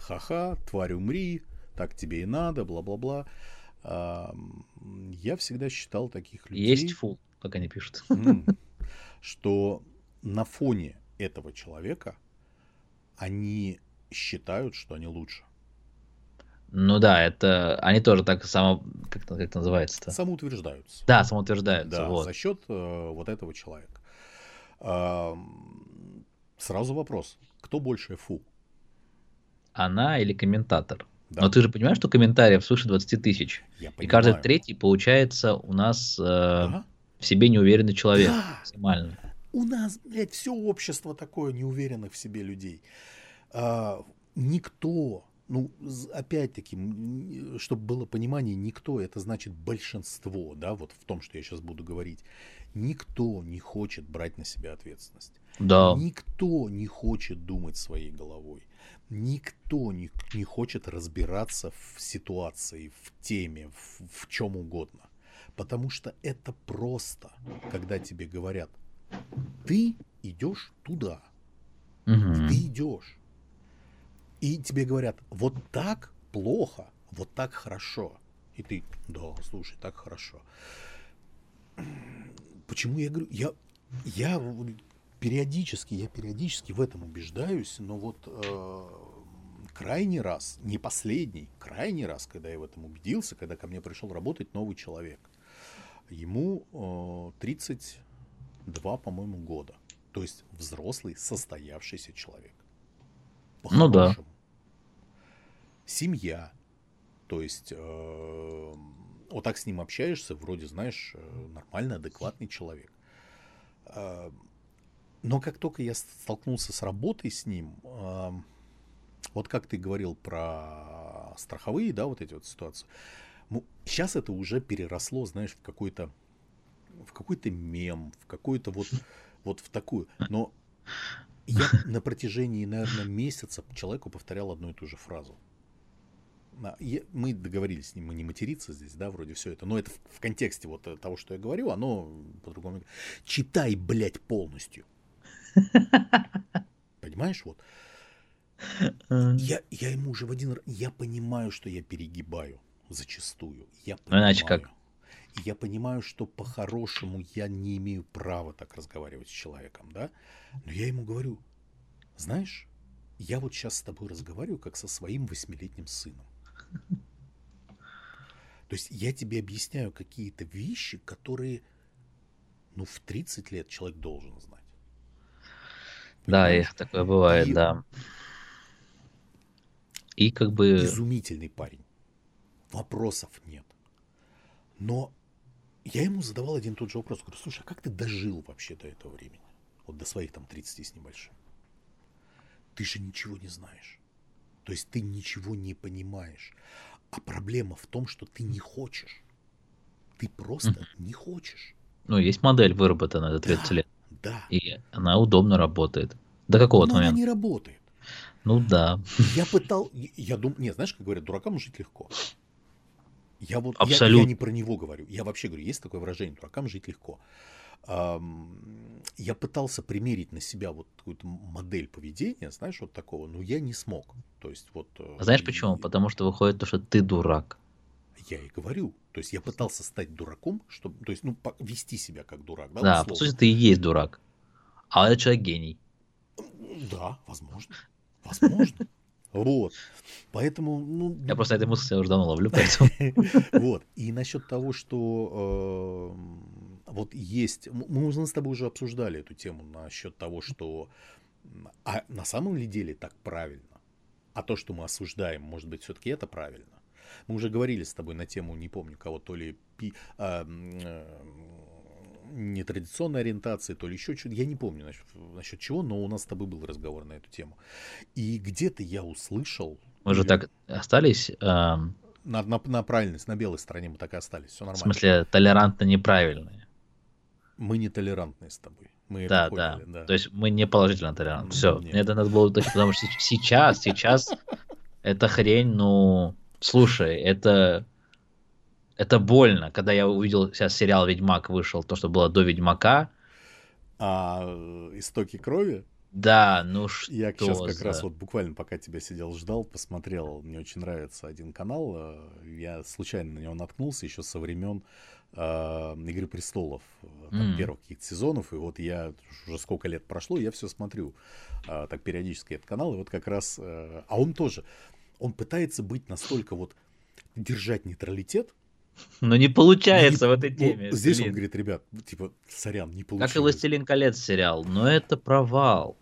Speaker 1: ха-ха, тварь умри, так тебе и надо, бла-бла-бла. А, я всегда считал таких людей...
Speaker 2: Есть фул, как они пишут.
Speaker 1: Что на фоне этого человека они считают, что они лучше.
Speaker 2: Ну да, это они тоже так само, как, как это называется-то?
Speaker 1: Самоутверждаются.
Speaker 2: Да, самоутверждаются.
Speaker 1: Да, вот. за счет э, вот этого человека. Э, сразу вопрос: кто больше фу?
Speaker 2: Она или комментатор? Да. Но ты же понимаешь, что комментариев свыше 20 тысяч. Я и каждый третий получается у нас э, ага. в себе неуверенный человек. Да. Максимально.
Speaker 1: У нас, блядь, все общество такое неуверенных в себе людей. А, никто ну, опять-таки, чтобы было понимание, никто, это значит большинство, да, вот в том, что я сейчас буду говорить, никто не хочет брать на себя ответственность.
Speaker 2: Да.
Speaker 1: Никто не хочет думать своей головой. Никто не, не хочет разбираться в ситуации, в теме, в, в чем угодно. Потому что это просто, когда тебе говорят, ты идешь туда, угу. ты идешь. И тебе говорят, вот так плохо, вот так хорошо. И ты, да, слушай, так хорошо. Почему я говорю, я, я периодически, я периодически в этом убеждаюсь, но вот э, крайний раз, не последний, крайний раз, когда я в этом убедился, когда ко мне пришел работать новый человек, ему э, 32, по-моему, года. То есть взрослый, состоявшийся человек.
Speaker 2: Ну да.
Speaker 1: Семья. То есть э, вот так с ним общаешься, вроде, знаешь, э, нормальный, адекватный человек. Но как только я столкнулся с работой с ним, вот как ты говорил про страховые, да, вот эти вот ситуации, ну, сейчас это уже переросло, знаешь, в какой-то в какой-то мем, в какой-то вот, вот в такую. Но я на протяжении, наверное, месяца человеку повторял одну и ту же фразу. Мы договорились с ним, мы не материться здесь, да, вроде все это, но это в, в контексте вот того, что я говорю, оно по-другому. Читай, блядь, полностью. Понимаешь, вот. Я, я ему уже в один раз, я понимаю, что я перегибаю зачастую. Я понимаю. Иначе как? я понимаю, что по-хорошему я не имею права так разговаривать с человеком, да? Но я ему говорю, знаешь, я вот сейчас с тобой разговариваю как со своим восьмилетним сыном. То есть я тебе объясняю какие-то вещи, которые, ну, в 30 лет человек должен знать.
Speaker 2: Да, и такое бывает, и... да. И как бы...
Speaker 1: Изумительный парень. Вопросов нет. Но я ему задавал один тот же вопрос. Говорю, слушай, а как ты дожил вообще до этого времени? Вот до своих там 30 с небольшим. Ты же ничего не знаешь. То есть ты ничего не понимаешь. А проблема в том, что ты не хочешь. Ты просто mm-hmm. не хочешь.
Speaker 2: Ну, есть модель выработана за 30
Speaker 1: да,
Speaker 2: лет.
Speaker 1: Да.
Speaker 2: И она удобно работает. До какого-то момента.
Speaker 1: она не работает.
Speaker 2: Ну да.
Speaker 1: Я пытал, я думаю, нет, знаешь, как говорят, дуракам жить легко. Я вот Абсолютно. Я, я не про него говорю. Я вообще говорю, есть такое выражение, дуракам жить легко. Я пытался примерить на себя вот какую-то модель поведения, знаешь, вот такого, но я не смог. То есть вот.
Speaker 2: Э, знаешь почему? Потому что выходит то, что ты дурак.
Speaker 1: Я и говорю. То есть я пытался стать дураком, чтобы, то есть, ну, вести себя как дурак. Да,
Speaker 2: да по сути, ты и есть дурак. А этот человек гений.
Speaker 1: Да, возможно. Возможно. Вот. Поэтому, ну...
Speaker 2: Я просто этой мысли уже давно ловлю, поэтому...
Speaker 1: Вот. И насчет того, что э, вот есть... Мы уже с тобой уже обсуждали эту тему насчет того, что... А на самом ли деле так правильно? А то, что мы осуждаем, может быть, все-таки это правильно? Мы уже говорили с тобой на тему, не помню кого, то ли пи, а, э, нетрадиционной ориентации, то ли еще что-то. Я не помню насчет, насчет чего, но у нас с тобой был разговор на эту тему. И где-то я услышал...
Speaker 2: Мы же так остались... Э...
Speaker 1: На, на, на правильность, на белой стороне мы так и остались, все нормально.
Speaker 2: В смысле, толерантно неправильные.
Speaker 1: Мы не толерантные с тобой.
Speaker 2: Мы да, да, да. То есть мы не положительно толерантны. Все. Нет. Это надо было уточнить, потому что сейчас, сейчас эта хрень, ну, слушай, это это больно, когда я увидел сейчас сериал Ведьмак вышел, то, что было до Ведьмака.
Speaker 1: А истоки крови?
Speaker 2: Да, ну что
Speaker 1: Я сейчас как за... раз вот буквально пока тебя сидел, ждал, посмотрел. Мне очень нравится один канал. Э, я случайно на него наткнулся еще со времен э, Игры престолов, э, там, mm. первых каких-то сезонов. И вот я уже сколько лет прошло, я все смотрю э, так периодически этот канал. И вот как раз. Э, а он тоже. Он пытается быть настолько вот держать нейтралитет,
Speaker 2: но не получается не, в этой теме.
Speaker 1: Ну, здесь блин. он говорит, ребят, типа, сорян, не получилось.
Speaker 2: Как и «Властелин колец» сериал, но это провал.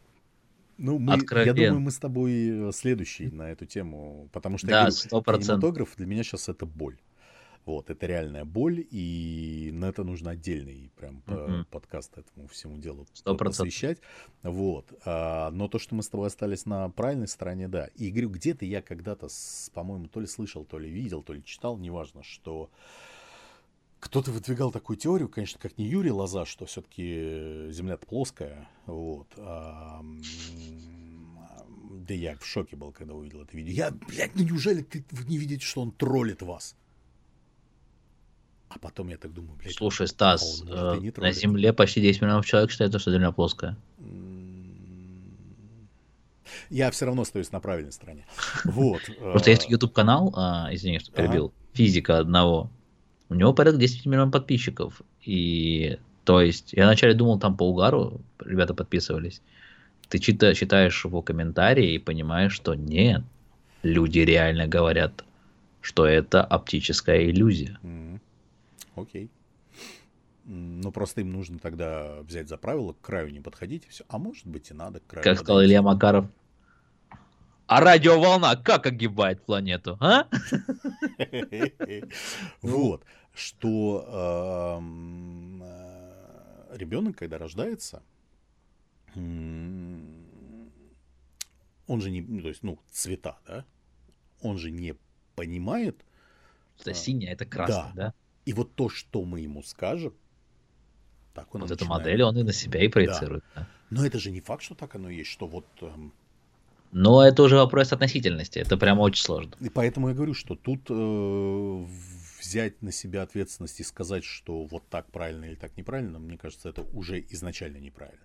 Speaker 1: Ну, мы, я думаю, мы с тобой э, следующий на эту тему, потому что
Speaker 2: да,
Speaker 1: я говорю, кинематограф для меня сейчас это боль. Вот, это реальная боль, и на это нужно отдельный прям uh-huh. подкаст этому всему делу 100%. посвящать. Вот. А, но то, что мы с тобой остались на правильной стороне, да. И говорю, где-то я когда-то, по-моему, то ли слышал, то ли видел, то ли читал, неважно, что кто-то выдвигал такую теорию, конечно, как не Юрий Лоза, что все-таки Земля-то плоская. Вот. А, да я в шоке был, когда увидел это видео. Я, блядь, ну неужели ты, вы не видите, что он троллит вас? А потом я так думаю, блядь.
Speaker 2: Слушай, Стас, а может, э, на Земле почти 10 миллионов человек считают, что Земля плоская.
Speaker 1: Я все равно остаюсь на правильной стороне. Вот.
Speaker 2: Просто есть YouTube канал, а, извини, что перебил, физика одного. У него порядка 10 миллионов подписчиков. И то есть, я вначале думал, там по угару ребята подписывались. Ты чита, читаешь его комментарии и понимаешь, что нет, люди реально говорят, что это оптическая иллюзия.
Speaker 1: Mm-hmm. Окей. Ну, просто им нужно тогда взять за правило, к краю не подходить, и все. А может быть, и надо к краю
Speaker 2: Как подойти. сказал Илья Макаров. А радиоволна как огибает планету, а?
Speaker 1: Вот, что э, ребенок, когда рождается, он же не, ну, то есть, ну, цвета, да, он же не понимает.
Speaker 2: Это синее, это красное, да?
Speaker 1: И вот то, что мы ему скажем,
Speaker 2: так он Вот эту модель он и на себя и проецирует. Да.
Speaker 1: Да. Но это же не факт, что так оно есть, что вот... Эм...
Speaker 2: Но это уже вопрос относительности, это прямо очень сложно.
Speaker 1: И поэтому я говорю, что тут э, взять на себя ответственность и сказать, что вот так правильно или так неправильно, мне кажется, это уже изначально неправильно.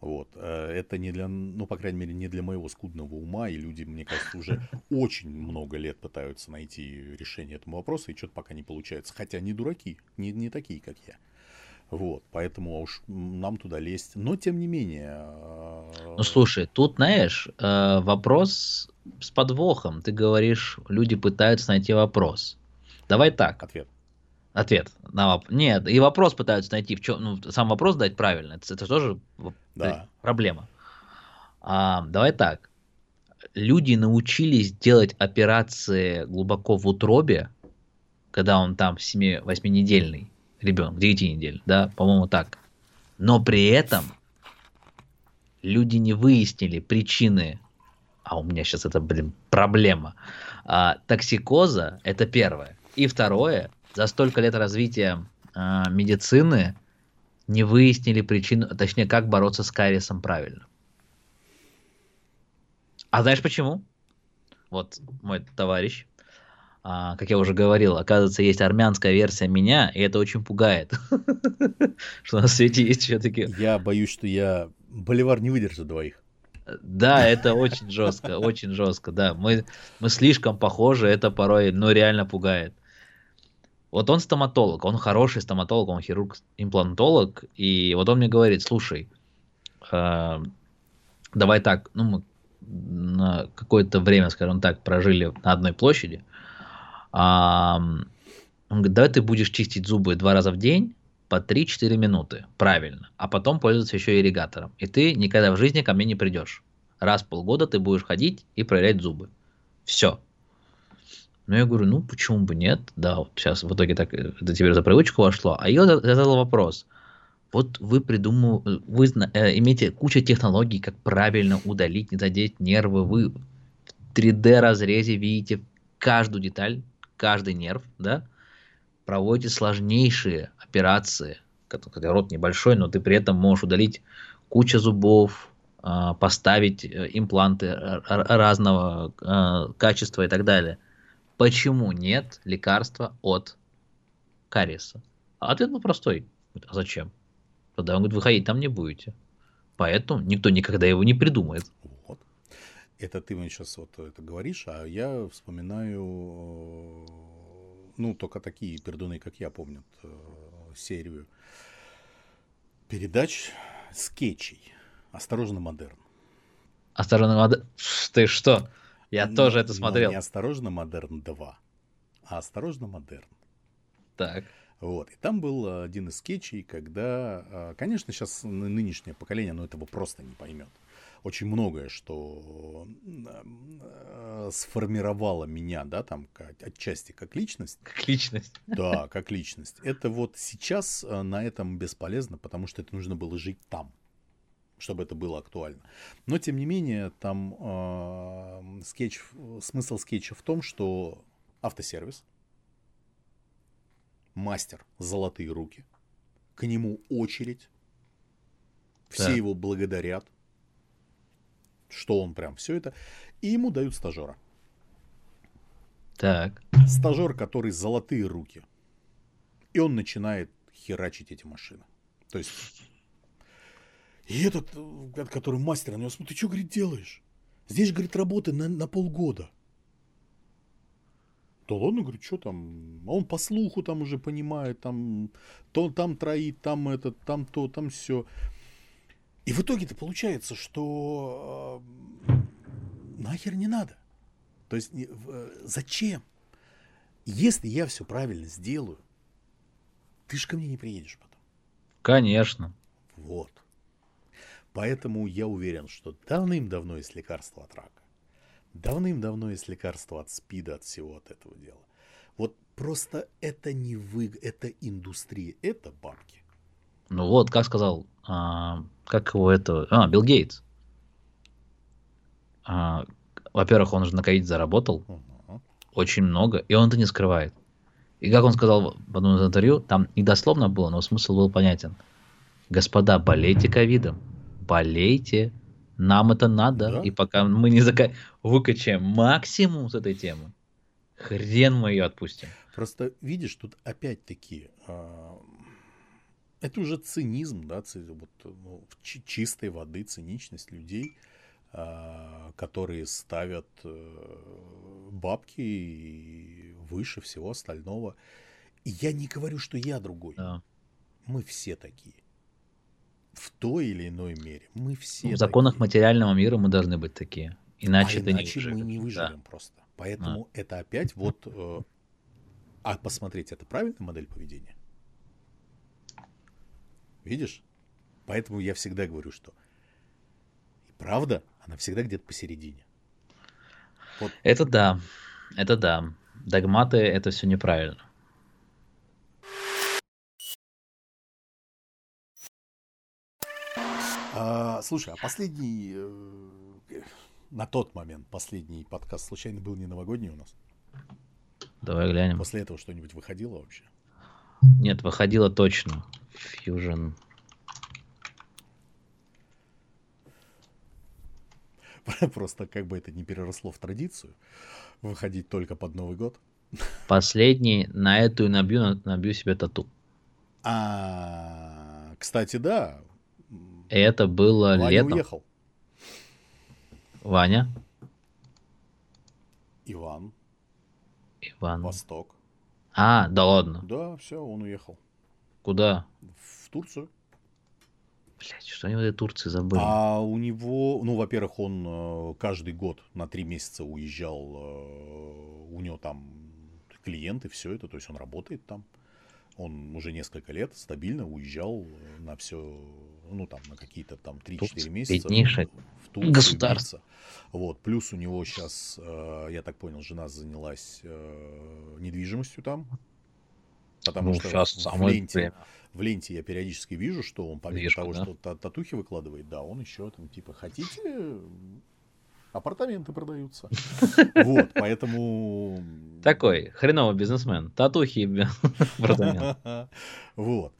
Speaker 1: Вот. Э, это не для, ну, по крайней мере, не для моего скудного ума, и люди, мне кажется, уже очень много лет пытаются найти решение этому вопросу, и что-то пока не получается. Хотя не дураки, не, не такие, как я. Вот, поэтому уж нам туда лезть. Но, тем не менее...
Speaker 2: Э, ну, слушай, тут, знаешь, э, вопрос с подвохом. Ты говоришь, люди пытаются найти вопрос. Давай так.
Speaker 1: Ответ
Speaker 2: ответ на вопрос. Нет, и вопрос пытаются найти, в чем, ну, сам вопрос дать правильно, это, это тоже да. проблема. А, давай так. Люди научились делать операции глубоко в утробе, когда он там 7-8 недельный ребенок, 9 недель, да, по-моему, так. Но при этом люди не выяснили причины, а у меня сейчас это, блин, проблема, а, токсикоза, это первое. И второе, за столько лет развития э, медицины не выяснили причину, точнее, как бороться с кариесом правильно. А знаешь почему? Вот мой товарищ, а, как я уже говорил, оказывается, есть армянская версия меня, и это очень пугает, что на свете есть все-таки.
Speaker 1: Я боюсь, что я Боливар не выдержит двоих.
Speaker 2: Да, это очень жестко, очень жестко, да. Мы, мы слишком похожи, это порой, ну, реально пугает. Вот он стоматолог, он хороший стоматолог, он хирург-имплантолог, и вот он мне говорит, слушай, э, давай так, ну мы на какое-то время, скажем так, прожили на одной площади, а, он говорит, давай ты будешь чистить зубы два раза в день по 3-4 минуты, правильно, а потом пользоваться еще ирригатором, и ты никогда в жизни ко мне не придешь. Раз в полгода ты будешь ходить и проверять зубы. Все, но я говорю, ну почему бы нет? Да, вот сейчас в итоге так это теперь за привычку вошло. А я задал вопрос. Вот вы придумали, вы э, имеете кучу технологий, как правильно удалить, не задеть нервы. Вы в 3D разрезе видите каждую деталь, каждый нерв, да? Проводите сложнейшие операции рот небольшой, но ты при этом можешь удалить кучу зубов, а, поставить э, импланты разного а, качества и так далее. Почему нет лекарства от кариеса? Ответ был простой. А зачем? Тогда он говорит, выходить там не будете. Поэтому никто никогда его не придумает.
Speaker 1: Вот. Это ты мне сейчас вот это говоришь, а я вспоминаю, ну, только такие пердуны, как я, помнят э, серию передач, скетчей. Осторожно, модерн.
Speaker 2: Осторожно, модерн. Ты что? Я
Speaker 1: но,
Speaker 2: тоже это смотрел.
Speaker 1: не осторожно, модерн 2, а осторожно, модерн.
Speaker 2: Так.
Speaker 1: Вот. И там был один из скетчей, когда, а, конечно, сейчас нынешнее поколение, оно этого просто не поймет. Очень многое, что а, сформировало меня, да, там, отчасти как личность.
Speaker 2: Как личность.
Speaker 1: Да, как личность. Это вот сейчас на этом бесполезно, потому что это нужно было жить там чтобы это было актуально. Но, тем не менее, там э, скетч, смысл скетча в том, что автосервис, мастер, золотые руки, к нему очередь, все да. его благодарят, что он прям все это, и ему дают стажера.
Speaker 2: Так.
Speaker 1: Стажер, который золотые руки. И он начинает херачить эти машины. То есть и этот, э, который мастер на него смотрит, ты что, говорит, делаешь? Здесь, говорит, работы на, на полгода. Да ладно, говорит, что там? А он по слуху там уже понимает, там, то, там троит, там это, там то, там все. И в итоге-то получается, что э, нахер не надо. То есть э, зачем? Если я все правильно сделаю, ты же ко мне не приедешь потом.
Speaker 2: Конечно.
Speaker 1: Вот. Поэтому я уверен, что давным-давно есть лекарство от рака. Давным-давно есть лекарство от спида, от всего от этого дела. Вот просто это не вы, это индустрия, это бабки.
Speaker 2: Ну вот, как сказал, а, как его это, а, Билл Гейтс. А, во-первых, он же на ковид заработал uh-huh. очень много, и он это не скрывает. И как он сказал в одном из интервью, там не дословно было, но смысл был понятен. Господа, болейте ковидом болейте, нам это надо, да? и пока мы не зака... выкачаем максимум с этой темы, хрен мы ее отпустим.
Speaker 1: Просто видишь, тут опять-таки э, это уже цинизм, да, вот, ну, чистой воды циничность людей, э, которые ставят э, бабки выше всего остального. И я не говорю, что я другой. Да. Мы все такие в той или иной мере. Мы все.
Speaker 2: В законах такие. материального мира мы должны быть такие. Иначе,
Speaker 1: а иначе не мы не выживем да. просто. Поэтому а. это опять вот. Э, а посмотреть, это правильная модель поведения? Видишь? Поэтому я всегда говорю, что и правда, она всегда где-то посередине.
Speaker 2: Вот. Это да. Это да. Догматы это все неправильно.
Speaker 1: А, слушай, а последний, э, на тот момент, последний подкаст случайно был не новогодний у нас?
Speaker 2: Давай глянем.
Speaker 1: После этого что-нибудь выходило вообще?
Speaker 2: Нет, выходило точно. Fusion.
Speaker 1: Просто как бы это не переросло в традицию, выходить только под Новый год.
Speaker 2: Последний, на эту и набью, набью себе тату.
Speaker 1: А, кстати, да,
Speaker 2: это было
Speaker 1: Ваня
Speaker 2: летом.
Speaker 1: уехал.
Speaker 2: Ваня.
Speaker 1: Иван.
Speaker 2: Иван.
Speaker 1: Восток.
Speaker 2: А, да ладно.
Speaker 1: Да, все, он уехал.
Speaker 2: Куда?
Speaker 1: В Турцию.
Speaker 2: Блять, что они в этой Турции забыли?
Speaker 1: А у него, ну, во-первых, он э, каждый год на три месяца уезжал, э, у него там клиенты, все это, то есть он работает там. Он уже несколько лет стабильно уезжал на все, ну там на какие-то там 3-4 месяца
Speaker 2: в Турцию. Государство.
Speaker 1: Вот, плюс у него сейчас, э, я так понял, жена занялась э, недвижимостью там. Потому ну, что в, в, ленте, время. в ленте я периодически вижу, что он помимо Вижу, того, да? что татухи выкладывает, да, он еще там типа хотите апартаменты продаются. Вот, поэтому...
Speaker 2: Такой хреновый бизнесмен. Татухи апартаменты.
Speaker 1: Вот.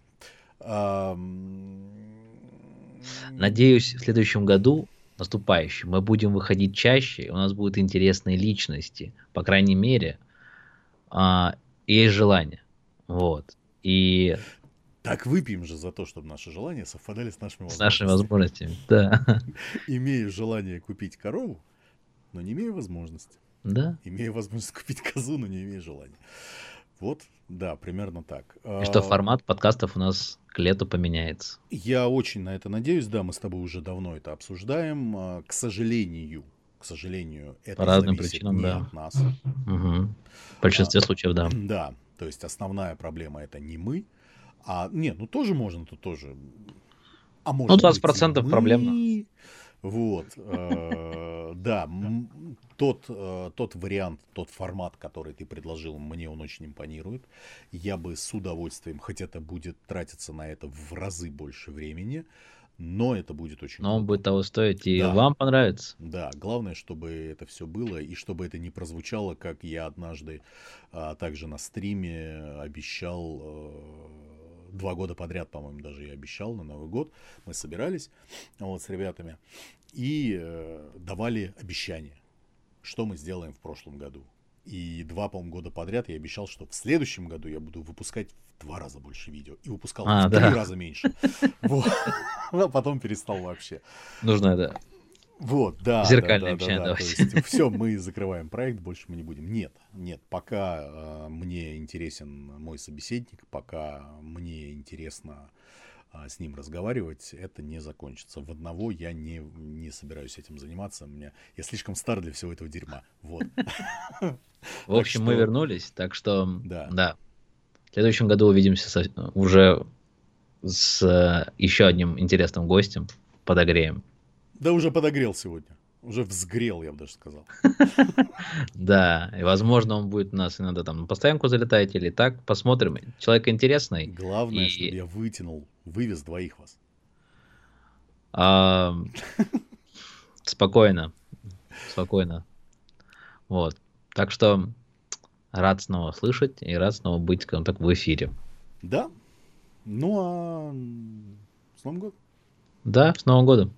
Speaker 2: Надеюсь, в следующем году, наступающем, мы будем выходить чаще, и у нас будут интересные личности, по крайней мере, а, есть желание. Вот. И
Speaker 1: так выпьем же за то, чтобы наши желания совпадали с нашими
Speaker 2: возможностями. С нашими возможностями, да.
Speaker 1: Имею желание купить корову, но не имею возможности.
Speaker 2: Да.
Speaker 1: Имею возможность купить козу, но не имею желания. Вот, да, примерно так.
Speaker 2: И что а, формат подкастов у нас к лету поменяется.
Speaker 1: Я очень на это надеюсь, да, мы с тобой уже давно это обсуждаем. А, к сожалению, к сожалению, это
Speaker 2: По разным причинам,
Speaker 1: не
Speaker 2: да.
Speaker 1: от нас.
Speaker 2: Угу. В большинстве а, случаев, да.
Speaker 1: Да, то есть основная проблема это не мы, а нет, ну тоже можно, тут тоже.
Speaker 2: А может ну, 20% быть, мы... проблемно.
Speaker 1: Вот, э, да, тот, э, тот вариант, тот формат, который ты предложил, мне он очень импонирует. Я бы с удовольствием, хоть это будет тратиться на это в разы больше времени, но это будет очень
Speaker 2: Но он будет того стоить, и да. вам понравится.
Speaker 1: Да, главное, чтобы это все было, и чтобы это не прозвучало, как я однажды а, также на стриме обещал, а, два года подряд, по-моему, даже я обещал на Новый год, мы собирались вот, с ребятами и а, давали обещания, что мы сделаем в прошлом году. И два, по-моему, года подряд я обещал, что в следующем году я буду выпускать в два раза больше видео. И выпускал а, в да. три раза меньше. А потом перестал вообще.
Speaker 2: Нужно, да.
Speaker 1: Вот, да.
Speaker 2: Зеркальное
Speaker 1: да, да, да, да. То есть, все, мы закрываем проект, больше мы не будем. Нет, нет, пока э, мне интересен мой собеседник, пока мне интересно а, с ним разговаривать, это не закончится. В одного я не, не собираюсь этим заниматься. Меня, я слишком стар для всего этого дерьма. Вот.
Speaker 2: В общем, мы вернулись, так что да. да. В следующем году увидимся уже с э, еще одним интересным гостем. Подогреем.
Speaker 1: Да уже подогрел сегодня. Уже взгрел, я бы даже сказал.
Speaker 2: Да, и возможно он будет у нас иногда там на постоянку залетать или так. Посмотрим. Человек интересный.
Speaker 1: Главное, чтобы я вытянул, вывез двоих вас.
Speaker 2: Спокойно. Спокойно. Вот. Так что рад снова слышать и рад снова быть, скажем так, в эфире.
Speaker 1: Да. Ну а с Новым годом.
Speaker 2: Да, с Новым годом.